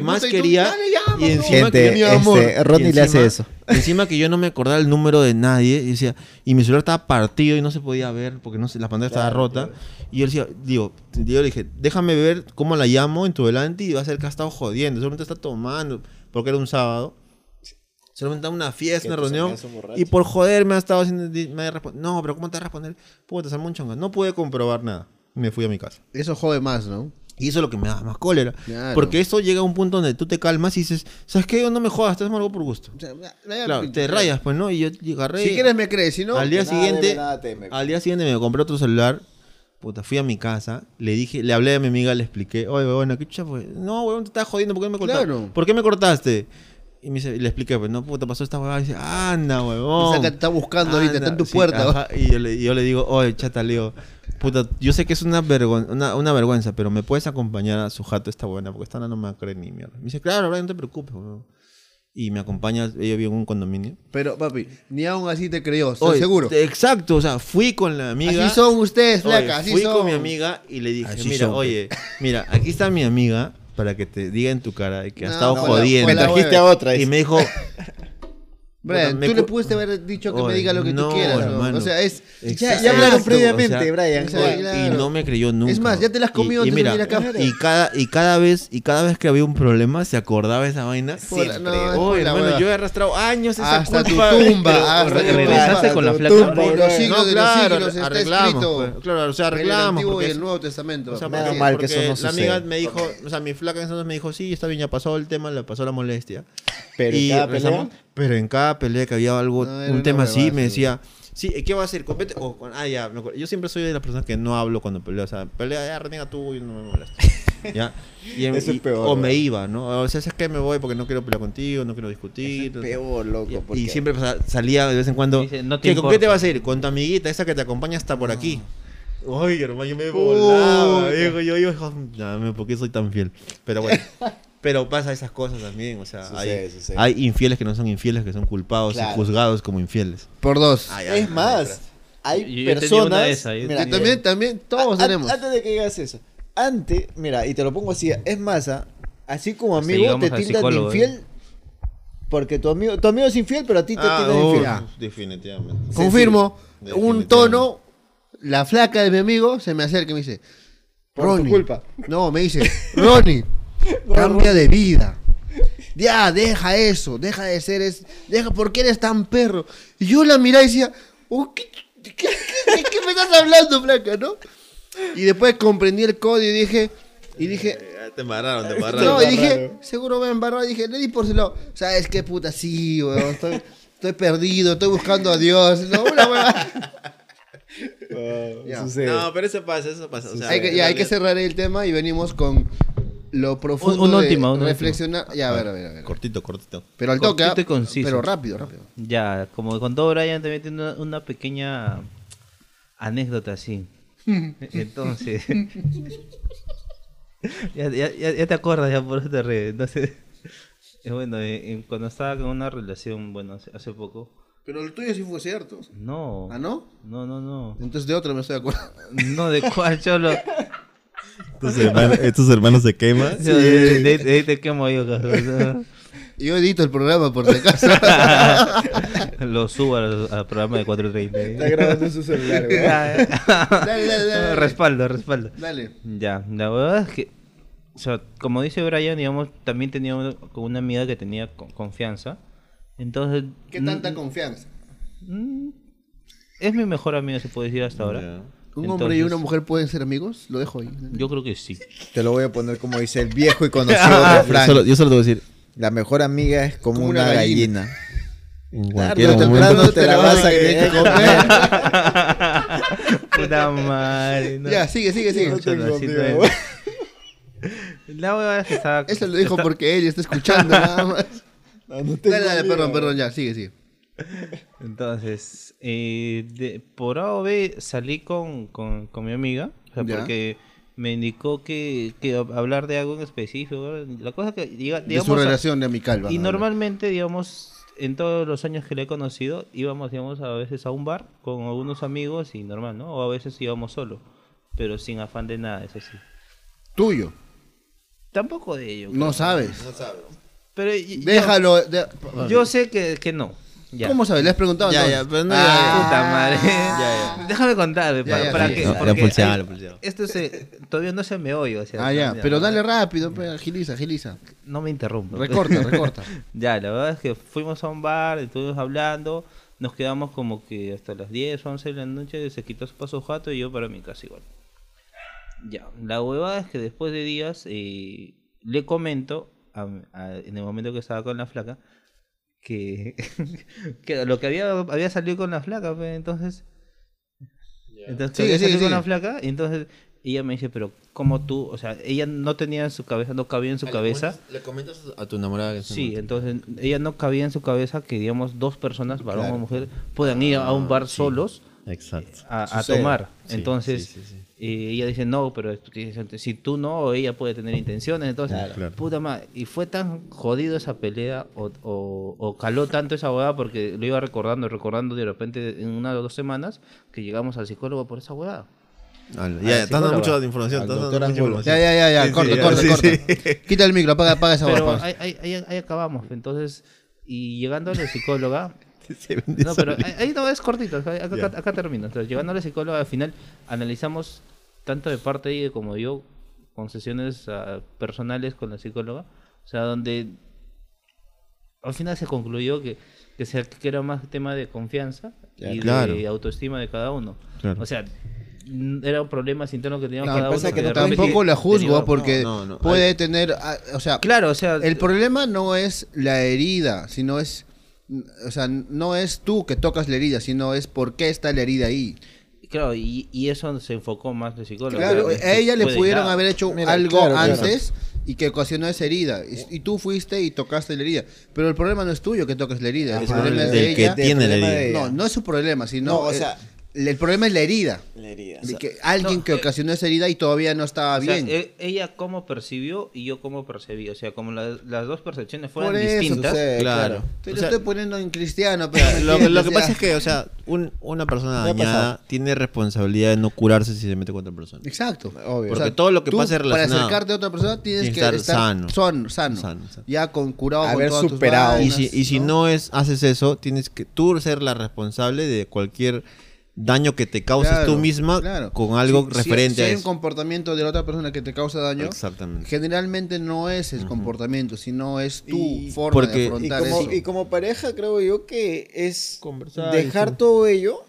más, lo que quería. y encima Gente, que mi amor. este, Ronnie y le hace eso. Encima que yo no me acordaba el número de nadie. Y decía, y mi celular estaba partido y no se podía ver porque no sé, la pantalla estaba rota. Y yo decía, digo, yo le dije, déjame ver cómo la llamo en tu delante y va a ser que ha estado jodiendo. Solamente está tomando, porque era un sábado. Solamente una fiesta, una reunión. Y por joder me ha estado haciendo. Me ha no, pero ¿cómo te va a responder? Puta, un chonga. No pude comprobar nada. Me fui a mi casa. Eso jode más, ¿no? Y eso es lo que me da más cólera. Claro. Porque eso llega a un punto donde tú te calmas y dices, ¿sabes qué? No me jodas, estás algo por gusto. O sea, Claro, te rayas, pues, ¿no? Y yo agarré. Si quieres me crees, si no... al día siguiente, debe, al día siguiente me compré otro celular. Puta, fui a mi casa, le dije, le hablé a mi amiga, le expliqué, oye, bueno, ¿qué chucha fue? No, weón, te estás jodiendo, ¿por qué me cortaste? Claro. ¿Por qué me cortaste? Y me dice- y le expliqué, pues, no, puta, pasó esta huevada. Y dice, anda, huevón. O sea, que te está buscando ahorita, está en tu sí, puerta. ajá. Y yo le, y yo le digo, oye, chata, le digo, puta, yo sé que es una, vergon- una, una vergüenza, pero ¿me puedes acompañar a su jato esta buena? Porque esta no me va a creer ni mierda. Me dice, claro, Brian, no te preocupes, weón. Y me acompaña, ella vive en un condominio. Pero, papi, ni aún así te creyó, estoy Oye, seguro. Exacto, o sea, fui con la amiga. Así son ustedes, Oye, flaca, así fui son. con mi amiga y le dije, Así mira, son, oye, mira, aquí está mi amiga para que te diga en tu cara que ha No, estado no, jodiendo. Me trajiste a otra. y me dijo, Brian, me tú le pudiste haber dicho que me Oye, diga lo que no, tú quieras, ¿no? hermano. O sea, es... Ya, Exacto, ya hablaron o previamente, sea, Brian. o sea, claro. y no me creyó nunca. Es más, ya te la has comido y, y mira, venir acá. y cada y cada vez y cada vez que había un problema se acordaba esa vaina. Siempre. No, la hermano, yo he arrastrado años esa Hasta tu culpa. tumba, pero- hasta tu ¿Regresaste tumba. con la tu flaca? tumba, los siglos No, de claro, los siglos está arreglamos, escrito. pues, claro, o sea, en el arreglamos, Antiguo y el Nuevo Testamento. O sea, mal que eso porque no la amiga me dijo, o sea, mi flaca entonces me dijo, sí, está bien, ya pasó el tema, le pasó la molestia. Pero y pero en cada pelea que había algo, No, un tema así, me decía, sí, ¿qué va a hacer? Compete o con- ah, ya, me acuerdo. yo siempre soy de las personas que no hablo cuando peleo, o sea, pelea, ya, reniega tú y no me molesta. ¿Ya? Y, en- es y- peor, o me ¿no? iba, ¿no? O sea, es que me voy porque no quiero pelear contigo, no quiero discutir. Es peor, loco. Y- Y, siempre o sea, salía de vez en cuando. Dice, no te ¿qué, ¿Con qué te vas a ir? Con tu amiguita, esa que te acompaña hasta por aquí. Ay, hermano, yo me volaba, viejo. Yo digo, dame, ¿por qué soy tan fiel? Pero bueno. Pero pasa esas cosas también, o sea, Sucede, hay, sucede. hay infieles que no son infieles, que son culpados Claro. y juzgados como infieles. Por dos. Ay, ay, Es ay, más, hay Yo- personas. una de esas, yo Mira, Yo también, también, todos a- tenemos. Antes de que digas eso, antes, mira, y te lo pongo así, es más, ah, así como amigo te tildan de psicólogo, infiel, porque tu amigo, tu amigo es infiel, pero a ti te Ah, tildan oh, infiel. definitivamente. Confirmo, un tono, la flaca de mi amigo se me acerca y me dice, Por tu Ronnie. culpa. No, me dice, Ronnie, cambia de vida. Ya, deja eso, deja de ser, es, deja, ¿por qué eres tan perro? Y yo la miraba y decía, oh, ¿qué, qué, qué- de qué me estás hablando, flaca, no? Y después comprendí el código y dije, y dije, Eh, Te embarraron, te embarraron. no, y dije, seguro me embarró. Y dije, le di por su lado. ¿Sabes qué puta? Sí, weón. Estoy, estoy perdido, estoy buscando a Dios. No, una. Ya. Sucede. No, pero eso pasa, eso pasa. O sea, Hay que, ya, hay que cerrar el tema y venimos con lo profundo Un- un de último, un reflexionar. Ya, a ver, a ver, a ver. Cortito, cortito. Pero al toque, ¿ah? conciso. pero rápido, rápido. Ya, como contó Brian, también tiene una, una pequeña anécdota así. Entonces. ya, ya, te acuerdas, ya por eso te ríes. Entonces. Bueno, eh, eh, cuando estaba con una relación, bueno, hace, hace poco. Pero el tuyo sí fue cierto. No. ¿Ah, no? No, no, no. Entonces de otro me estoy acordando. No, ¿de cuál, cholo? Estos hermanos, estos hermanos se queman. Yo, de, de- te quemo yo, cabrón. Yo edito el programa por si acaso. Lo subo al, al programa de 430. Está grabando su celular, güey. dale, dale, dale, dale. Respaldo, respaldo. Dale. Ya, la verdad es que, o sea, como dice Brian, digamos, también tenía una- con una amiga que tenía con- confianza. Entonces, ¿Qué tanta confianza? es mi mejor amiga, se puede decir hasta ahora. ¿Un hombre y una mujer pueden ser amigos? Lo dejo ahí. Yo creo que sí. Te lo voy a poner como dice el viejo y conocido Yo refrán. solo, yo solo te voy a decir, La mejor amiga es como, Como una, una gallina. gallina. en cualquier momento... te la vas a querer comer. Puta madre. no. Ya, sigue, sigue, sigue. No tengo es. La huevada que estaba... Eso lo dijo porque él está escuchando nada más. No, no tengo Dale, dale, perdón, perdón, ya, sigue, sigue. Entonces, eh, de- por A o B salí con, con, con mi amiga, o sea, porque me indicó que, que hablar de algo en específico. La cosa que, diga- De su digamos, a- relación de amical. y normalmente, digamos, en todos los años que le he conocido, íbamos, digamos, a veces a un bar con algunos amigos y normal, ¿no? O a veces íbamos solo, pero sin afán de nada, eso sí. Tuyo. Tampoco de ello. No creo. sabes. Pero y- yo- Déjalo. de- Yo, sé que, que no. Ya. ¿Cómo sabes? ¿Le has preguntado? Ya, entonces? ya, pero no, Ah, ya, Puta madre. Ya, Déjame contar, Ya, para, ya, para sí. que. No, la la. Esto se, todavía no se me oye, o sea. Ah, ya. Pero dale rápido, pues, agiliza, agiliza. No me interrumpa. Recorta, recorta. ya, la verdad es que fuimos a un bar, estuvimos hablando, nos quedamos como que hasta las 10, 11 de la noche, se quitó su paso jato y yo para mi casa igual. Ya, la huevada es que después de días eh, le comento, a- a- en el momento que estaba con la flaca, que, que lo que había, había salido con la flaca, pues, entonces... Entonces había salido con la flaca y entonces ella me dice, pero ¿cómo tú? O sea, ella no tenía en su cabeza, no cabía en su cabeza. Le comentas a tu enamorada que Sí, entonces ella no cabía en su cabeza que, digamos, dos personas, varón o mujer, puedan ir a un bar solos Exacto. a, a tomar. Sí, Entonces, sí, sí, sí. eh, ella dice, no, pero si tú no, ella puede tener intenciones. Entonces, Claro. Claro. puta madre. Y fue tan jodido esa pelea, o, o, o caló tanto esa hueá, porque lo iba recordando, recordando de repente en una o dos semanas, que llegamos al psicólogo por esa hueá. Habla. Al Ya, estás dando mucha información. Ya, ya, ya, ya. Sí, corta, sí, corta, sí, corta. sí. Quita el micro, apaga, apaga esa Pero ahí, ahí, ahí- ahí acabamos. Entonces, y llegando a la psicóloga, Se vende No, pero ahí, no es cortito, acá, acá, termino. Entonces, llegando a la psicóloga, al final analizamos tanto de parte de ella como yo, con sesiones ah, personales con la psicóloga, o sea, donde al final se concluyó que, que, se- que era más tema de confianza Ya, y claro. de autoestima de cada uno. Claro. O sea, mm, eran problemas internos que teníamos No, cada uno. que repente Tampoco la juzgo porque No, no, no. puede tener, ah, o sea, Claro, o sea, el problema no es la herida, sino es, o sea, no es tú que tocas la herida, sino es por qué está la herida ahí. claro, y, y eso se enfocó más de psicólogo. Claro, a ella le pudieron haber hecho Mira, algo claro, claro. antes y que ocasionó esa herida. Y, y tú fuiste y tocaste la herida. Pero el problema no es tuyo que toques la herida, el Ajá. problema es de que ella. tiene la problema herida. de ella. No, no es su problema, sino No, o el, problema es la herida. La herida. De que alguien no, que eh, ocasionó esa herida y todavía no estaba O sea, bien. e- ella cómo percibió y yo cómo percibí. O sea, como la- las dos percepciones fueran Por eso, distintas. Claro. claro. Te O lo sea, estoy poniendo en cristiano, pero Lo, que- lo que ya. pasa es que, o sea, un- una persona dañada tiene responsabilidad de no curarse si se mete con otra persona. Exacto. Obvio. Porque todo lo que tú, pase Para relacionado- acercarte a otra persona tienes que estar, estar sano. son- sano. Sano, sano. Ya con curado Haber con todas tus superado. Y vainas, si, y si no es haces eso, tienes que tú ser la responsable de cualquier daño que te causes Claro, tú misma claro. con algo Si- si- referente si, a hay un eso. comportamiento de la otra persona que te causa daño, Exactamente. generalmente no es el comportamiento, sino es tu Y- forma porque- de Y afrontar como, eso. y como pareja creo yo que es Conversar, dejar todo ello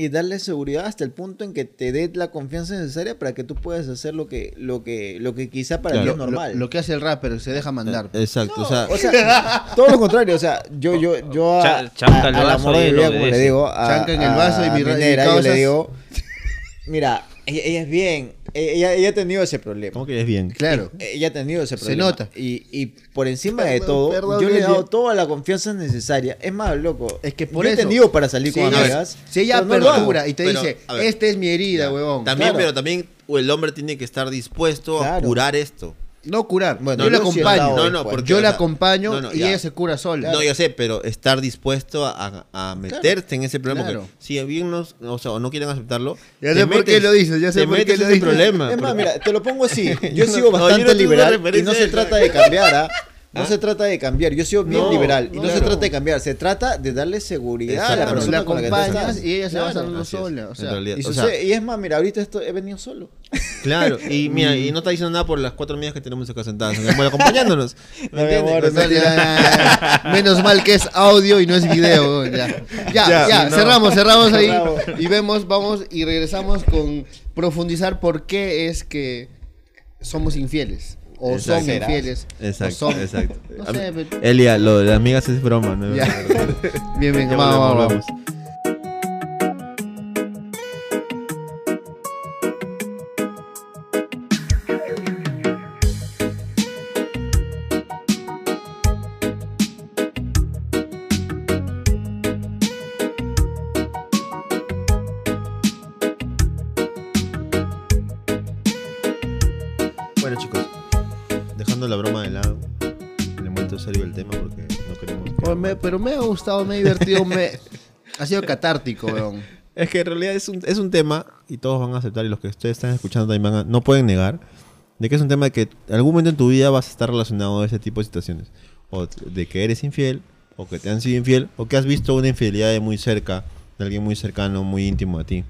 y darle seguridad hasta el punto en que te dé la confianza necesaria para que tú puedas hacer lo que, lo que, lo que quizá para ti Claro. es Lo, normal. lo que hace el rapper, se deja mandar. Exacto, o sea, O sea, todo lo contrario, o sea, yo, yo, yo a, Cha- chanca el a- vaso amor de vida, como le digo, a, Chanca en el vaso y mi Minera, yo le digo, mira, ella, ella es bien, ella, ella ha tenido ese problema. ¿Cómo que es bien? Claro. Ella ha tenido ese Se problema. nota. Y, y por encima de todo, perdón, yo le he dado toda la confianza necesaria. Es más, loco. Es que por yo eso. he tenido para salir con ella- amigas. Si ella no apertura y te Pero, dice, esta es mi herida, huevón. También, Claro. pero también el hombre tiene que estar dispuesto a curar esto. No curar. Bueno, yo la yo he acompaño. No, no, porque, yo o la sea, acompaño no, no, y ya. ella se cura sola. No, yo sé, pero estar dispuesto a, a meterte en ese problema. Claro. porque si bien no, o sea, o no quieren aceptarlo. Ya sé por qué lo dices, ya sé por qué metes lo dices. problema. Es más, mira, te lo pongo así. Yo sigo no, yo bastante liberal y no se trata de cambiar, ¿ah? No se trata de cambiar. Yo sigo bien No, liberal y no se trata de cambiar. Se trata de darle seguridad a la persona la con la que acompañas estás. y ella se va Claro. sola. O sea, realidad. Y, O sucede- sea- y es más, mira, ahorita esto, he venido solo. Claro, y mira, y no está diciendo nada por las cuatro amigas que tenemos acá sentadas, bueno, acompañándonos. ¿Me entiendes? amor, Ya, ya. Menos mal que es audio y no es video. Ya, ya, Ya, ya, no. cerramos, cerramos ahí Cerramos. y vemos, vamos y regresamos con profundizar por qué es que somos infieles o Exacto. son infieles. Exacto, son- exacto. No A sé, mí- pero- Elia, lo de las amigas es broma, ¿no? Ya. Bien, bien, vamos. Gustado, me ha divertido, me... ha sido catártico, weón. Es que en realidad es un, es un tema, y todos van a aceptar, y los que ustedes están escuchando también van a- no pueden negar, de que es un tema de que en algún momento en tu vida vas a estar relacionado a ese tipo de situaciones. O de que eres infiel, o que te han sido infiel, o que has visto una infidelidad de muy cerca, de alguien muy cercano, muy íntimo a ti.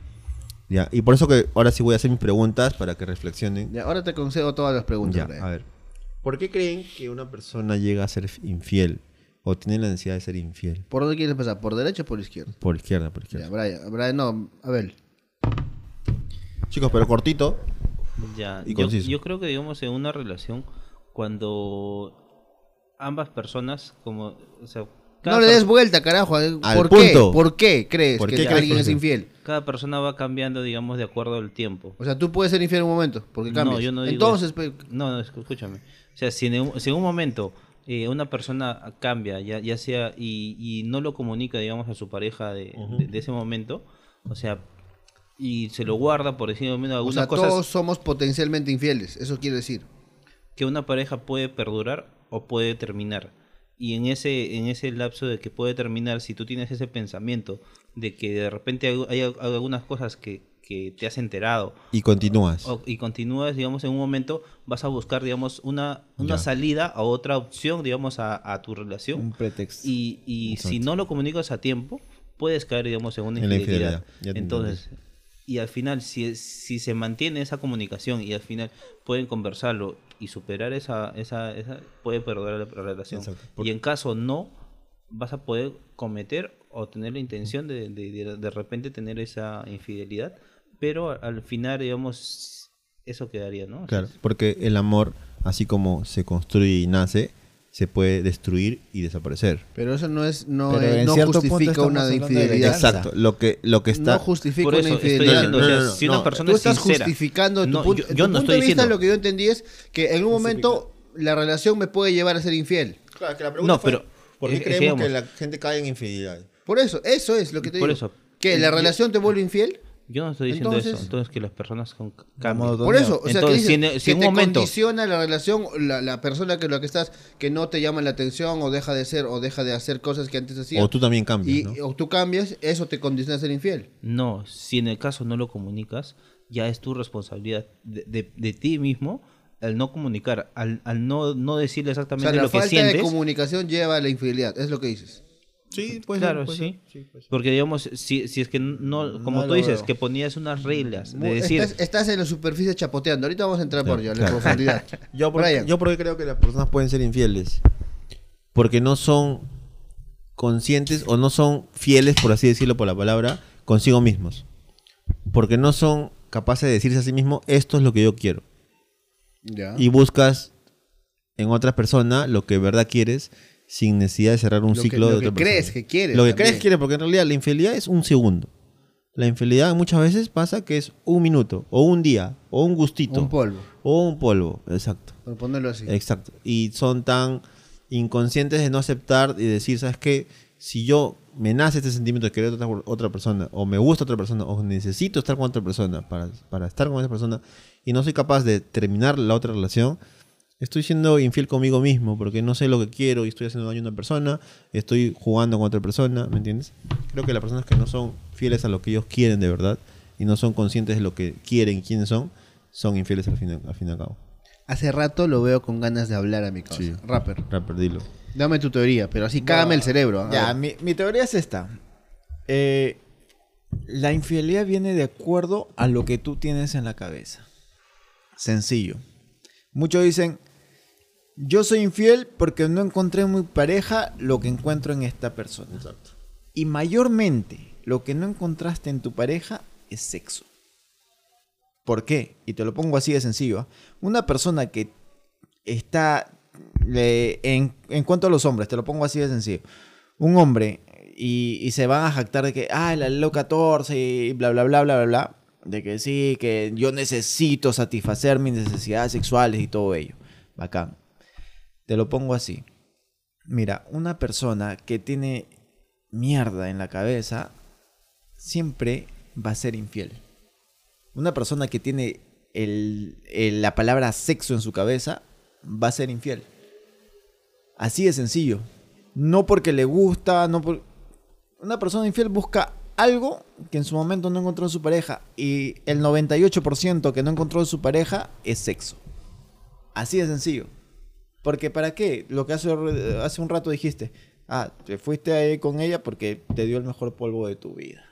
Ya, y por eso que ahora sí voy a hacer mis preguntas para que reflexionen. Ya, ahora te concedo todas las preguntas. Ya, a ver. ¿Por qué creen que una persona llega a ser infiel? O tiene la necesidad de ser infiel. ¿Por dónde quieres empezar? ¿Por derecha o por izquierda? Por izquierda, por Ya, izquierda. Brian, Brian, no, a ver. Chicos, pero cortito. Ya, Y yo, conciso. yo creo que digamos en una relación cuando ambas personas como o sea, cada, No le des vuelta, carajo. eh, Al ¿Por qué? punto. ¿Por qué crees ¿Por que crees alguien es infiel? cada persona va cambiando digamos de acuerdo al tiempo. O sea, tú puedes ser infiel en un momento, porque cambias. No, yo no digo Entonces, No, no, escúchame. O sea, si en un, si en un momento eh, una persona cambia, ya, ya sea, y, y no lo comunica, digamos, a su pareja de, de- de ese momento, o sea, y se lo guarda, por decirlo menos, o algunas sea cosas todos somos potencialmente infieles. Eso quiere decir. que una pareja puede perdurar o puede terminar. Y en ese, en ese lapso de que puede terminar, si tú tienes ese pensamiento de que de repente hay, hay algunas cosas que, que te has enterado Y continúas. o- y continúas, digamos, en un momento, vas a buscar, digamos, una, una Ya. salida a otra opción, digamos, a, a tu relación. Un pretexto. Y, y si no lo comunicas a tiempo, puedes caer, digamos, en una En la infidelidad. te Entonces, y al final, si, si se mantiene esa comunicación y al final pueden conversarlo y superar esa, esa, esa puede perder la, la relación. Exacto. Y en caso no, vas a poder cometer o tener la intención de de, de, de repente tener esa infidelidad, pero al- al final, digamos, eso quedaría, ¿no? Claro, porque el amor, así como se construye y nace, se puede destruir y desaparecer. Pero eso no es, no, es- no justifica una infidelidad. Exacto, lo que, lo que está... No justifica eso una infidelidad. diciendo, No, o no, sea, no, no, si una no. persona Tú es estás sincera, justificando tu No, punto, yo, tu yo no punto estoy de vista. diciendo, Lo que yo entendí es que en un momento la relación me puede llevar a ser infiel. Claro, que la No, fue, pero- ¿Por qué es- es creemos digamos- que la gente cae en infidelidad? Por eso, eso es lo que te Por digo. eso. Que la Yo- relación te vuelve infiel. Yo no estoy diciendo Entonces- eso, entonces que las personas con cambien. Por eso, o sea, Entonces, que, si en- dices, si que un te momento- condiciona la relación, la, la persona que lo que estás, que no te llama la atención o deja de ser o deja de hacer cosas que antes hacía. O tú también cambias, y, ¿no? O tú cambias, eso te condiciona a ser infiel. No, si en el caso no lo comunicas, ya es tu responsabilidad de, de- de ti mismo al no comunicar, al, al no, no decirle O sea, exactamente la lo que falta de sientes. comunicación lleva a la infidelidad, es lo que dices. Sí, pues claro, sí. Porque digamos, si, si es que no, como No tú dices, veo. que ponías unas reglas de decir, estás, estás en la superficie chapoteando. Ahorita vamos a entrar por allá, en claro. profundidad. Yo, por, Brian. yo porque creo que las personas pueden ser infieles. Porque no son conscientes o no son fieles, por así decirlo por la palabra, consigo mismos. Porque no son capaces de decirse a sí mismos, esto es lo que yo quiero. Ya. Y buscas en otra persona lo que de verdad quieres sin necesidad de cerrar un Lo que- ciclo lo de que otra crees que quieres Lo que también. crees que quieres, porque en realidad la infidelidad es un segundo. La infidelidad muchas veces pasa que es un minuto, o un día, o un gustito. Un polvo, O un polvo, exacto. por ponerlo así. Exacto. Y son tan inconscientes de no aceptar y decir, ¿sabes qué? Si yo me nace este sentimiento de querer otra, otra persona, o me gusta otra persona, o necesito estar con otra persona para, para estar con esa persona, y no soy capaz de terminar la otra relación, estoy siendo infiel conmigo mismo, porque no sé lo que quiero y estoy haciendo daño a una persona, estoy jugando con otra persona, ¿me entiendes? Creo que las personas que no son fieles a lo que ellos quieren de verdad, y no son conscientes de lo que quieren y quiénes son, son infieles al fin, al fin y al cabo. Hace rato lo veo con ganas de hablar a mi causa. Sí. Rapper, Rapper, dilo. dame tu teoría, pero así cágame el cerebro. a Ya, mi, mi teoría es esta. Eh, la infidelidad viene de acuerdo a lo que tú tienes en la cabeza. Sencillo. Muchos dicen, yo soy infiel porque no encontré en mi pareja lo que encuentro en esta persona. Y mayormente lo que no encontraste en tu pareja es sexo. ¿Por qué? Y te lo pongo así de sencillo. ¿ah? Una persona que está le- en, en cuanto a los hombres, te lo pongo así de sencillo. Un hombre y, y se van a jactar de que, ah, la LO 14 y bla, bla, bla, bla, bla, bla. De que sí, que yo necesito satisfacer mis necesidades sexuales y todo ello. Bacán. Te lo pongo así. Mira, una persona que tiene mierda en la cabeza siempre va a ser infiel. Una persona que tiene el- la palabra sexo en su cabeza va a ser infiel. Así de sencillo. No porque le gusta, no por... Una persona infiel busca algo que en su momento no encontró en su pareja y el 98% que no encontró en su pareja es sexo. Así de sencillo. Porque ¿para qué? Lo que hace, hace un rato dijiste, ah, te fuiste ahí con ella porque te dio el mejor polvo de tu vida.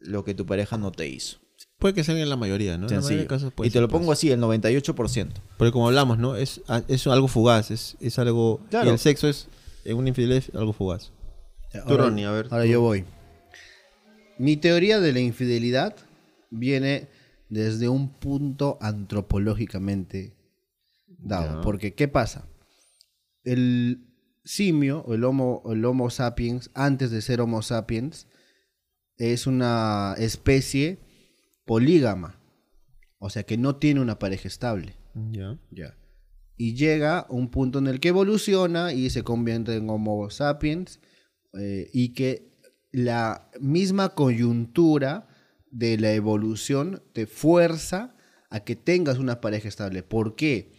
Lo que tu pareja no te hizo. Puede que sea en la mayoría, ¿no? En la mayoría de casos puede y te ser, lo pongo ser. así, el 98%. Porque como hablamos, ¿no? Es, es algo fugaz, es, es algo... Claro. Y el sexo es, en una infidelidad, es algo fugaz. Tú, Ronnie, a ver, Ahora tú. yo voy. Mi teoría de la infidelidad viene desde un punto antropológicamente dado. Ya. Porque, ¿qué pasa? El simio, o el homo, el homo sapiens, antes de ser Homo sapiens, es una especie polígama. O sea, que no tiene una pareja estable. Ya. Ya. Y llega un punto en el que evoluciona y se convierte en Homo sapiens eh, y que la misma coyuntura de la evolución te fuerza a que tengas una pareja estable. ¿Por qué?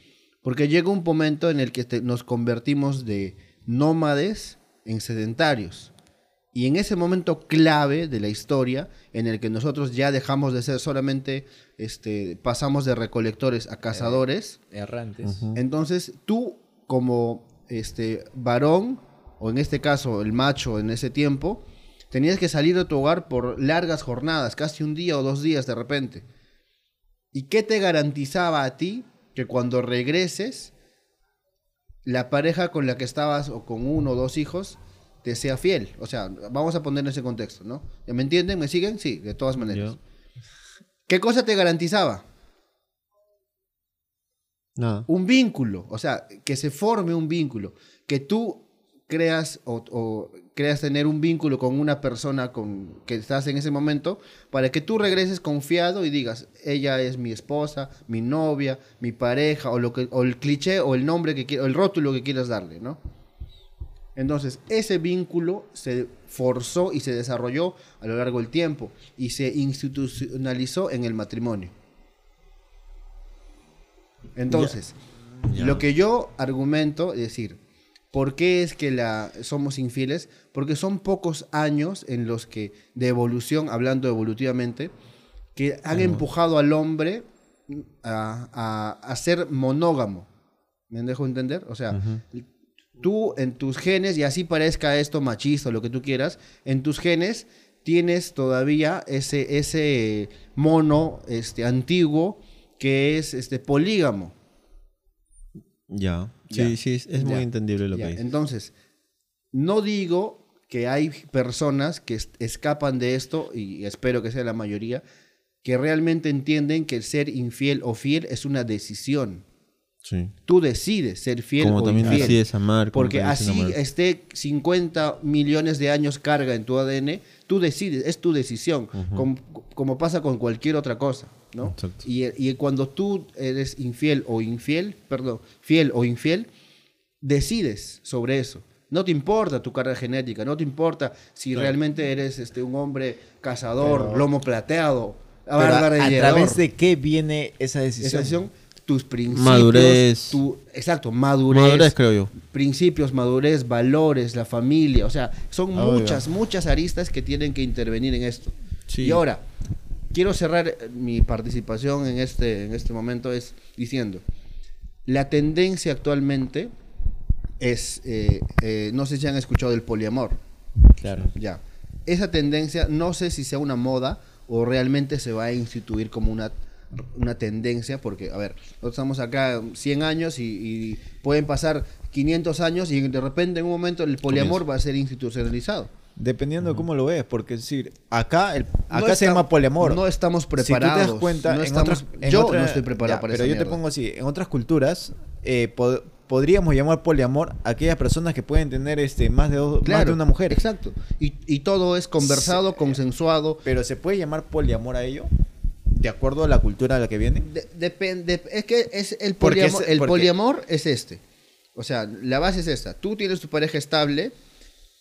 Porque llega un momento en el que te- nos convertimos de nómades en sedentarios. Y en ese momento clave de la historia, en el que nosotros ya dejamos de ser solamente, este, pasamos de recolectores a cazadores, Errantes. entonces tú como este varón, o en este caso el macho en ese tiempo, tenías que salir de tu hogar por largas jornadas, casi un día o dos días de repente. ¿Y qué te garantizaba a ti que cuando regreses, la pareja con la que estabas o con uno o dos hijos te sea fiel? O sea, vamos a poner en ese contexto, ¿no? ¿Me entienden? ¿Me siguen? Sí, de todas maneras. ¿Qué cosa te garantizaba? Nada. un vínculo, o sea, que se forme un vínculo, que tú creas o, o creas tener un vínculo con una persona con que estás en ese momento para que tú regreses confiado y digas, ella es mi esposa, mi novia, mi pareja o lo que o el cliché o el nombre que o el rótulo que quieras darle, ¿no? Entonces, ese vínculo se forzó y se desarrolló a lo largo del tiempo y se institucionalizó en el matrimonio. Entonces, lo que yo argumento es decir, ¿por qué es que la, somos infieles? Porque son pocos años en los que, de evolución, hablando evolutivamente, que han empujado al hombre a, a- a ser monógamo. ¿Me dejo entender? O sea, tú en tus genes, y así parezca esto machista o lo que tú quieras, en tus genes tienes todavía ese, ese mono este, antiguo que es este, polígamo. Ya. Ya. Sí, sí, es, es muy entendible lo Ya, que dices. Entonces, no digo que hay personas que es- escapan de esto, y espero que sea la mayoría, que realmente entienden que el ser infiel o fiel es una decisión. Sí. Tú decides ser fiel Como o también infiel. decides amar. como Porque decides así amar. esté 50 millones de años carga en tu ADN, tú decides, es tu decisión, como, como pasa con cualquier otra cosa, ¿no? Exacto. Y, y cuando tú eres infiel o infiel, perdón, fiel o infiel, decides sobre eso. No te importa tu carga genética, no te importa si realmente eres este, un hombre cazador, Pero- lomo plateado, a, a través de qué viene esa esa decisión. Tus principios, Madurez. tu- exacto, madurez, Madurez, creo yo. principios, madurez, valores, la familia, o sea, son Obvio. muchas, muchas aristas que tienen que intervenir en esto. Sí. Y ahora, quiero cerrar eh, mi participación en este, en este momento es diciendo, la tendencia actualmente es, eh, eh, no sé si han escuchado del poliamor, Claro. ya. Esa tendencia, no sé si sea una moda o realmente se va a instituir como una, una tendencia, porque, a ver, nosotros estamos acá 100 años y, y pueden pasar 500 años y de repente en un momento el poliamor va a ser institucionalizado. Dependiendo de cómo lo ves, porque es decir, acá, el, acá No se está- llama poliamor. No estamos Si tú te preparados. das cuenta, no en estamos- otras- yo otra- no estoy preparado ya, para Pero esa yo te pongo así, en otras culturas eh, pod- podríamos llamar poliamor a aquellas personas que pueden tener este más de dos, más de una mujer. Exacto. Y, y todo es conversado, consensuado. Pero se puede llamar poliamor a ello, de acuerdo a la cultura a la que viene. De- depende, es que es el poliamor, es- el poliamor es este. O sea, la base es esta. Tú tienes tu pareja estable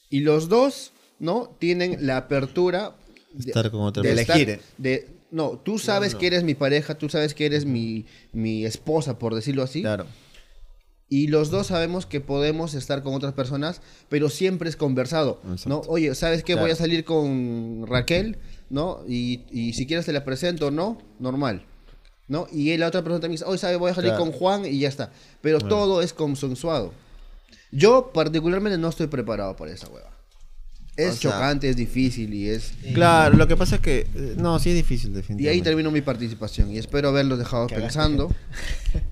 y los dos, ¿no? Tienen la apertura de, Estar con otra de persona. elegir. de- no, tú sabes que eres mi pareja, tú sabes que eres mi, mi esposa, por decirlo así. Claro. Y los dos sabemos que podemos estar con otras personas, pero siempre es conversado, ¿no? Exacto. Oye, ¿sabes qué? Voy Claro. a salir con Raquel, ¿no? Y, y si quieres te la presento, ¿no? Normal, ¿no? Y la otra persona también dice, oye, ¿sabes? Voy a salir Claro. con Juan y ya está. Pero todo es consensuado. Yo particularmente no estoy preparado para esa hueva. Es O sea- chocante, es difícil y es... Claro, lo que pasa es que. eh, No, sí es difícil, Y definitivamente. ahí termino mi participación y espero haberlos dejado pensando.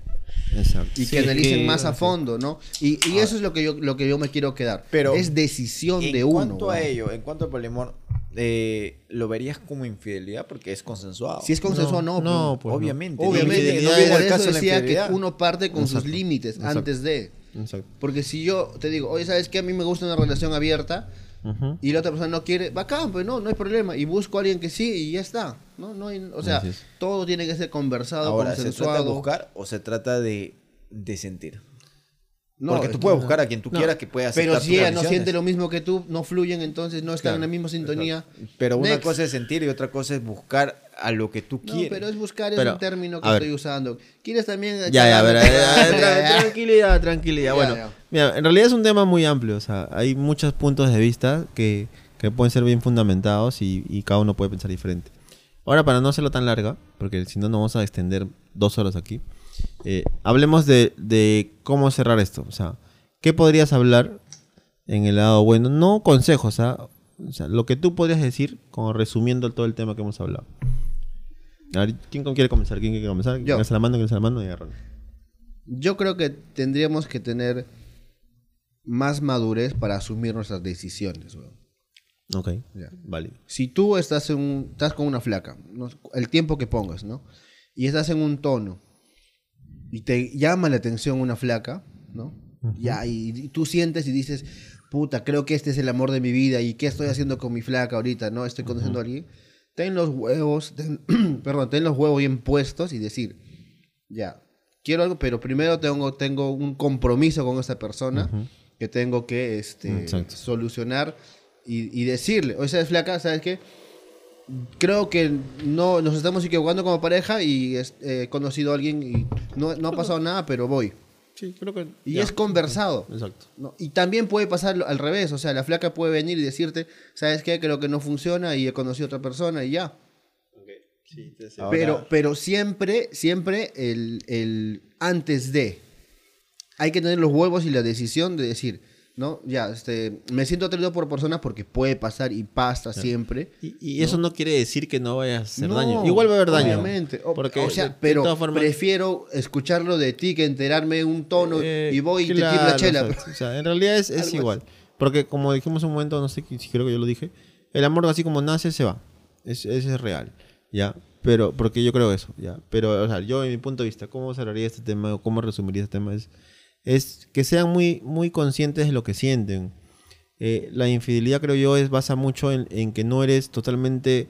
Exacto. y Sí, que analicen que- más a fondo, ¿no? Y, y eso es lo que yo lo que yo me quiero quedar. Pero es decisión En de uno. cuanto a ello, en cuanto al poliamor, eh, ¿lo verías como infidelidad? Porque es consensuado. Si es consensuado, no. No, pues. pues, Obviamente. Obviamente, no, por el eso decía que uno parte con sus límites exacto. antes de. Exacto. Porque si yo te digo, oye, ¿sabes qué? A mí me gusta una relación abierta Y la otra persona no quiere, bacán, pues no, no hay problema. Y busco a alguien que sí y ya está. No, no hay- o sea, todo tiene que ser conversado, Ahora, ¿se trata de consensuado. buscar o se trata de, de sentir? No, Porque tú puedes buscar a quien tú No. quieras que pueda Pero si ella no siente lo mismo que tú, no fluyen, entonces no están Claro, en la misma sintonía. Pero una cosa es sentir y otra cosa es buscar a lo que tú No, quieres. pero es buscar, es Pero, un término que ver. estoy usando. ¿Quieres también? Ya, ya, a ver, ya. tranquilidad, tranquilidad. Ya, Bueno, ya. mira, en realidad es un tema muy amplio, o sea, hay muchos puntos de vista que, que pueden ser bien fundamentados y, y cada uno puede pensar diferente. Ahora, para no hacerlo tan larga, porque si no nos vamos a extender dos horas aquí, eh, hablemos de, de cómo cerrar esto. O sea, ¿qué podrías hablar en el lado bueno? No consejos, ¿ah? o sea, lo que tú podrías decir, como resumiendo todo el tema que hemos hablado. A ver, ¿quién quiere comenzar? ¿Quién quiere comenzar? Yo. ¿Quién alza la mano? ¿Quién alza la mano? Y agarran. Yo creo que tendríamos que tener más madurez para asumir nuestras decisiones. weón. Ok, Ya. vale. Si tú estás, en un- estás con una flaca, ¿no? el tiempo que pongas, ¿no? Y estás en un tono y te llama la atención una flaca, ¿no? Ya, y, y tú sientes y dices, puta, creo que este es el amor de mi vida y qué estoy haciendo con mi flaca ahorita, ¿no? Estoy conociendo a alguien. Ten los huevos, ten- perdón, ten los huevos bien puestos y decir, ya, quiero algo, pero primero tengo, tengo un compromiso con esa persona que tengo que este, Exacto. solucionar y, y decirle, oye, ¿sabes flaca? ¿Sabes qué? Creo que no nos estamos equivocando como pareja y es- eh, he conocido a alguien y no, no ha pasado nada, pero voy. Sí, creo que. Y es conversado. Exacto. ¿no? Y también puede pasar al revés, o sea, la flaca puede venir y decirte, ¿sabes qué? Creo que no funciona y he conocido a otra persona y ya. Ahora- Pero, pero siempre, siempre el, el antes de. Hay que tener los huevos y la decisión de decir, ¿no? Ya, este, me siento atraído por personas porque puede pasar y pasa siempre. Y, y eso no quiere decir que no vaya a hacer No, daño. Igual va a haber daño. Obviamente. O, Porque, o de- sea, de pero todas formas- prefiero escucharlo de ti que enterarme en un tono Eh, y voy y te tiro la chela. exacto. O sea, en realidad es, es igual. Porque como dijimos un momento, no sé si creo que yo lo dije, el amor así como nace, se va. Es, ese es real, ¿ya? Pero, porque yo creo eso, ¿ya? Pero, o sea, yo en mi punto de vista, ¿cómo cerraría este tema o cómo resumiría este tema? Es, es que sean muy, muy conscientes de lo que sienten. Eh, la infidelidad, creo yo, es basa mucho en, en que no eres totalmente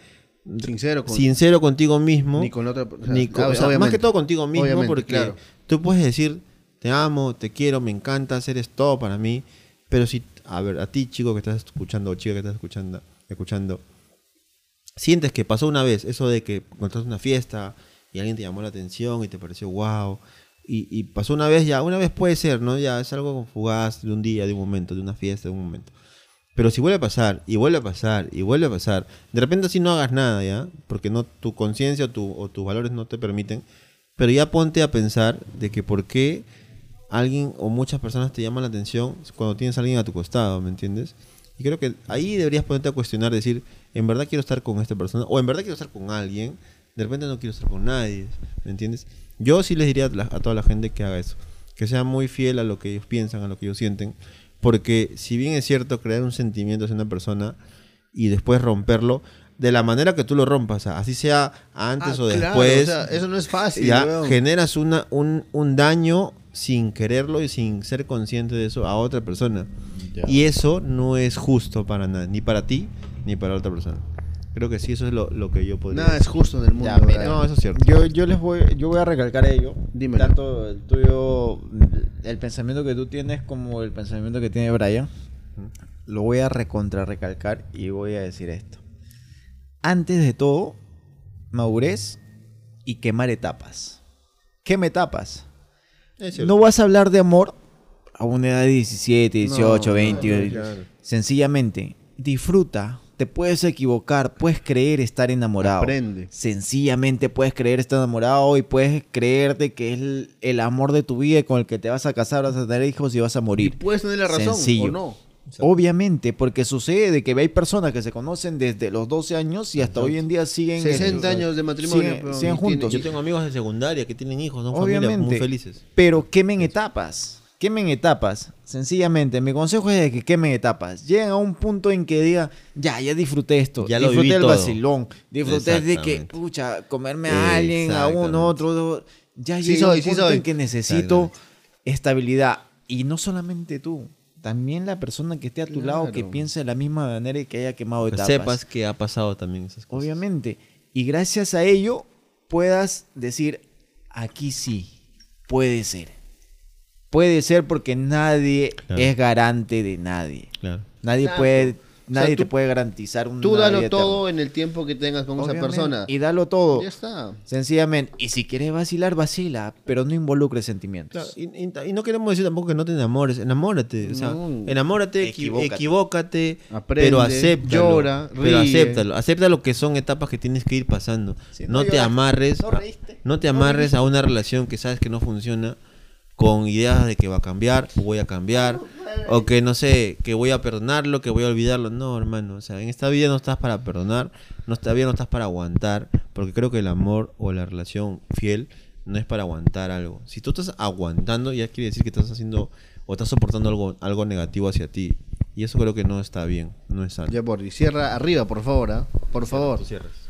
Sincero con, sincero contigo mismo. ni con otra sea, ob- o sea, más que todo contigo mismo, porque claro. tú puedes decir, te amo, te quiero, me encanta, eres todo para mí, pero si, a ver, a ti chico que estás escuchando, o chica que estás escuchando, escuchando, sientes que pasó una vez eso de que encontraste una fiesta y alguien te llamó la atención y te pareció wow, y, y pasó una vez ya, una vez puede ser, ¿no? Ya es algo fugaz de un día, de un momento, de una fiesta, de un momento. Pero si vuelve a pasar, y vuelve a pasar, y vuelve a pasar, de repente así no hagas nada, ¿ya? Porque no tu conciencia tu- o tus valores no te permiten. Pero ya ponte a pensar de que por qué alguien o muchas personas te llaman la atención cuando tienes a alguien a tu costado, ¿me entiendes? Y creo que ahí deberías ponerte a cuestionar, decir, ¿en verdad quiero estar con esta persona? O en verdad quiero estar con alguien, de repente no quiero estar con nadie, ¿me entiendes? Yo sí les diría a, toda la gente que haga eso, que sea muy fiel a lo que ellos piensan, a lo que ellos sienten, porque si bien es cierto crear un sentimiento hacia una persona y después romperlo, de la manera que tú lo rompas, así sea antes Ah, o claro, después, o sea, eso no es fácil. ya weón. generas una, un, un daño sin quererlo y sin ser consciente de eso a otra persona. Y eso no es justo para nada, ni para ti ni para otra persona. Creo que sí, eso es lo, lo que yo podría Nada es decir. justo en el mundo. Ya. No, eso es cierto. Yo, yo les voy, yo voy a recalcar ello. Dímelo. Tanto el tuyo, el pensamiento que tú tienes como el pensamiento que tiene Brian. Lo voy a recontra recalcar y voy a decir esto. Antes de todo, madurez y quemar etapas. Quema etapas. Es. No vas a hablar de amor a una edad de 17, 18, No, 20. no, claro. Sencillamente, disfruta. Te puedes equivocar, puedes creer estar enamorado. Aprende. Sencillamente puedes creer estar enamorado y puedes creerte que es el, el amor de tu vida y con el que te vas a casar, vas a tener hijos y vas a Y morir. puedes tener la razón Sencillo. o no. Obviamente, porque sucede de que hay personas que se conocen desde los 12 años y hasta hoy en día siguen 60 años de matrimonio. siguen- pero siguen juntos. Yo tengo amigos de secundaria que tienen hijos, son familias Obviamente. muy felices. Pero quemen etapas. Quemen etapas. Sencillamente, mi consejo es de que quemen etapas. Lleguen a un punto en que digan, ya, ya disfruté esto. Ya lo disfruté viví el todo. vacilón. Disfruté de que, pucha, comerme a alguien, a uno, otro. otro. Ya Sí llegué a un sí punto soy. en que necesito estabilidad. Y no solamente tú. También la persona que esté a tu lado que piense de la misma manera y que haya quemado Que etapas. sepas que ha pasado también esas cosas. Obviamente. Y gracias a ello puedas decir, aquí sí, puede ser. Puede ser porque nadie Claro. es garante de nadie. Claro. Nadie puede, nadie tú- te puede garantizar un Tú dalo todo en el tiempo que tengas con esa persona. Y dalo todo. Ya está. Sencillamente. Y si quieres vacilar, vacila, pero no involucres sentimientos. Claro, y, y- y no queremos decir tampoco que no te enamores, enamórate, o sea, No. enamórate, equi- Equivócate. equivócate, Aprende, pero acéptalo, llora, pero ríe. acéptalo, acepta lo que son etapas que tienes que ir pasando, Si no, no te amarres, no a- reíste, no te amarres a una relación que sabes que no funciona con ideas de que va a cambiar o voy a cambiar o que no sé, que voy a perdonarlo, que voy a olvidarlo, no, hermano, o sea, en esta vida no estás para perdonar, no esta vida no estás para aguantar, porque creo que el amor o la relación fiel no es para aguantar algo. Si tú estás aguantando, ya quiere decir que estás haciendo o estás soportando algo, algo negativo hacia ti. Y eso creo que no está bien, no es sano. Ya, Bordi, cierra arriba, por favor, ¿ah? Por favor. Tú cierras.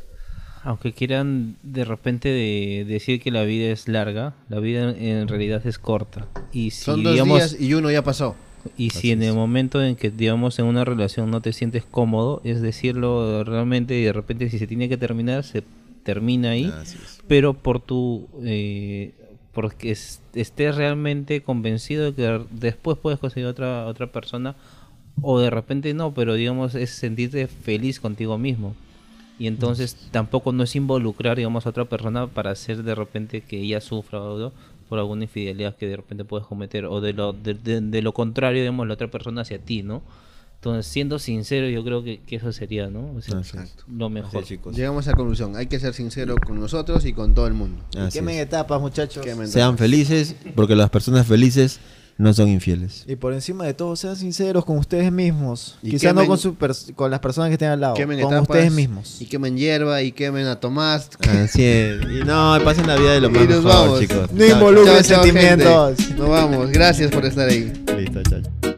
Aunque quieran de repente de decir que la vida es larga, la vida en realidad es corta. Y si, Son dos digamos, días y uno ya pasó. y si en el momento en que, digamos, en una relación no te sientes cómodo, es decirlo realmente y de repente si se tiene que terminar, se termina ahí. Pero por tu eh, porque es- estés realmente convencido de que después puedes conseguir otra otra persona o de repente no pero digamos es sentirte feliz contigo mismo y entonces tampoco no es involucrar digamos a otra persona para hacer de repente que ella sufra o algo por alguna infidelidad que de repente puedes cometer o de lo de, de- de lo contrario digamos la otra persona hacia ti no entonces siendo sincero yo creo que, que eso sería no O sea, es. lo mejor es. Llegamos a la conclusión. Hay que ser sincero con nosotros y con todo el mundo. Quemen etapas, muchachos. Quemen. Sean felices, porque las personas felices no son infieles. Y por encima de todo, sean sinceros con ustedes mismos. Y Quizá no con, su con las personas que estén al lado, Quemen con etapas ustedes mismos. Y quemen hierba y quemen a Tomás. Así es. Y no, pasen la vida de lo más mejor, vamos. chicos. No involucren sentimientos. Nos vamos. Gracias por estar ahí. Listo, chao.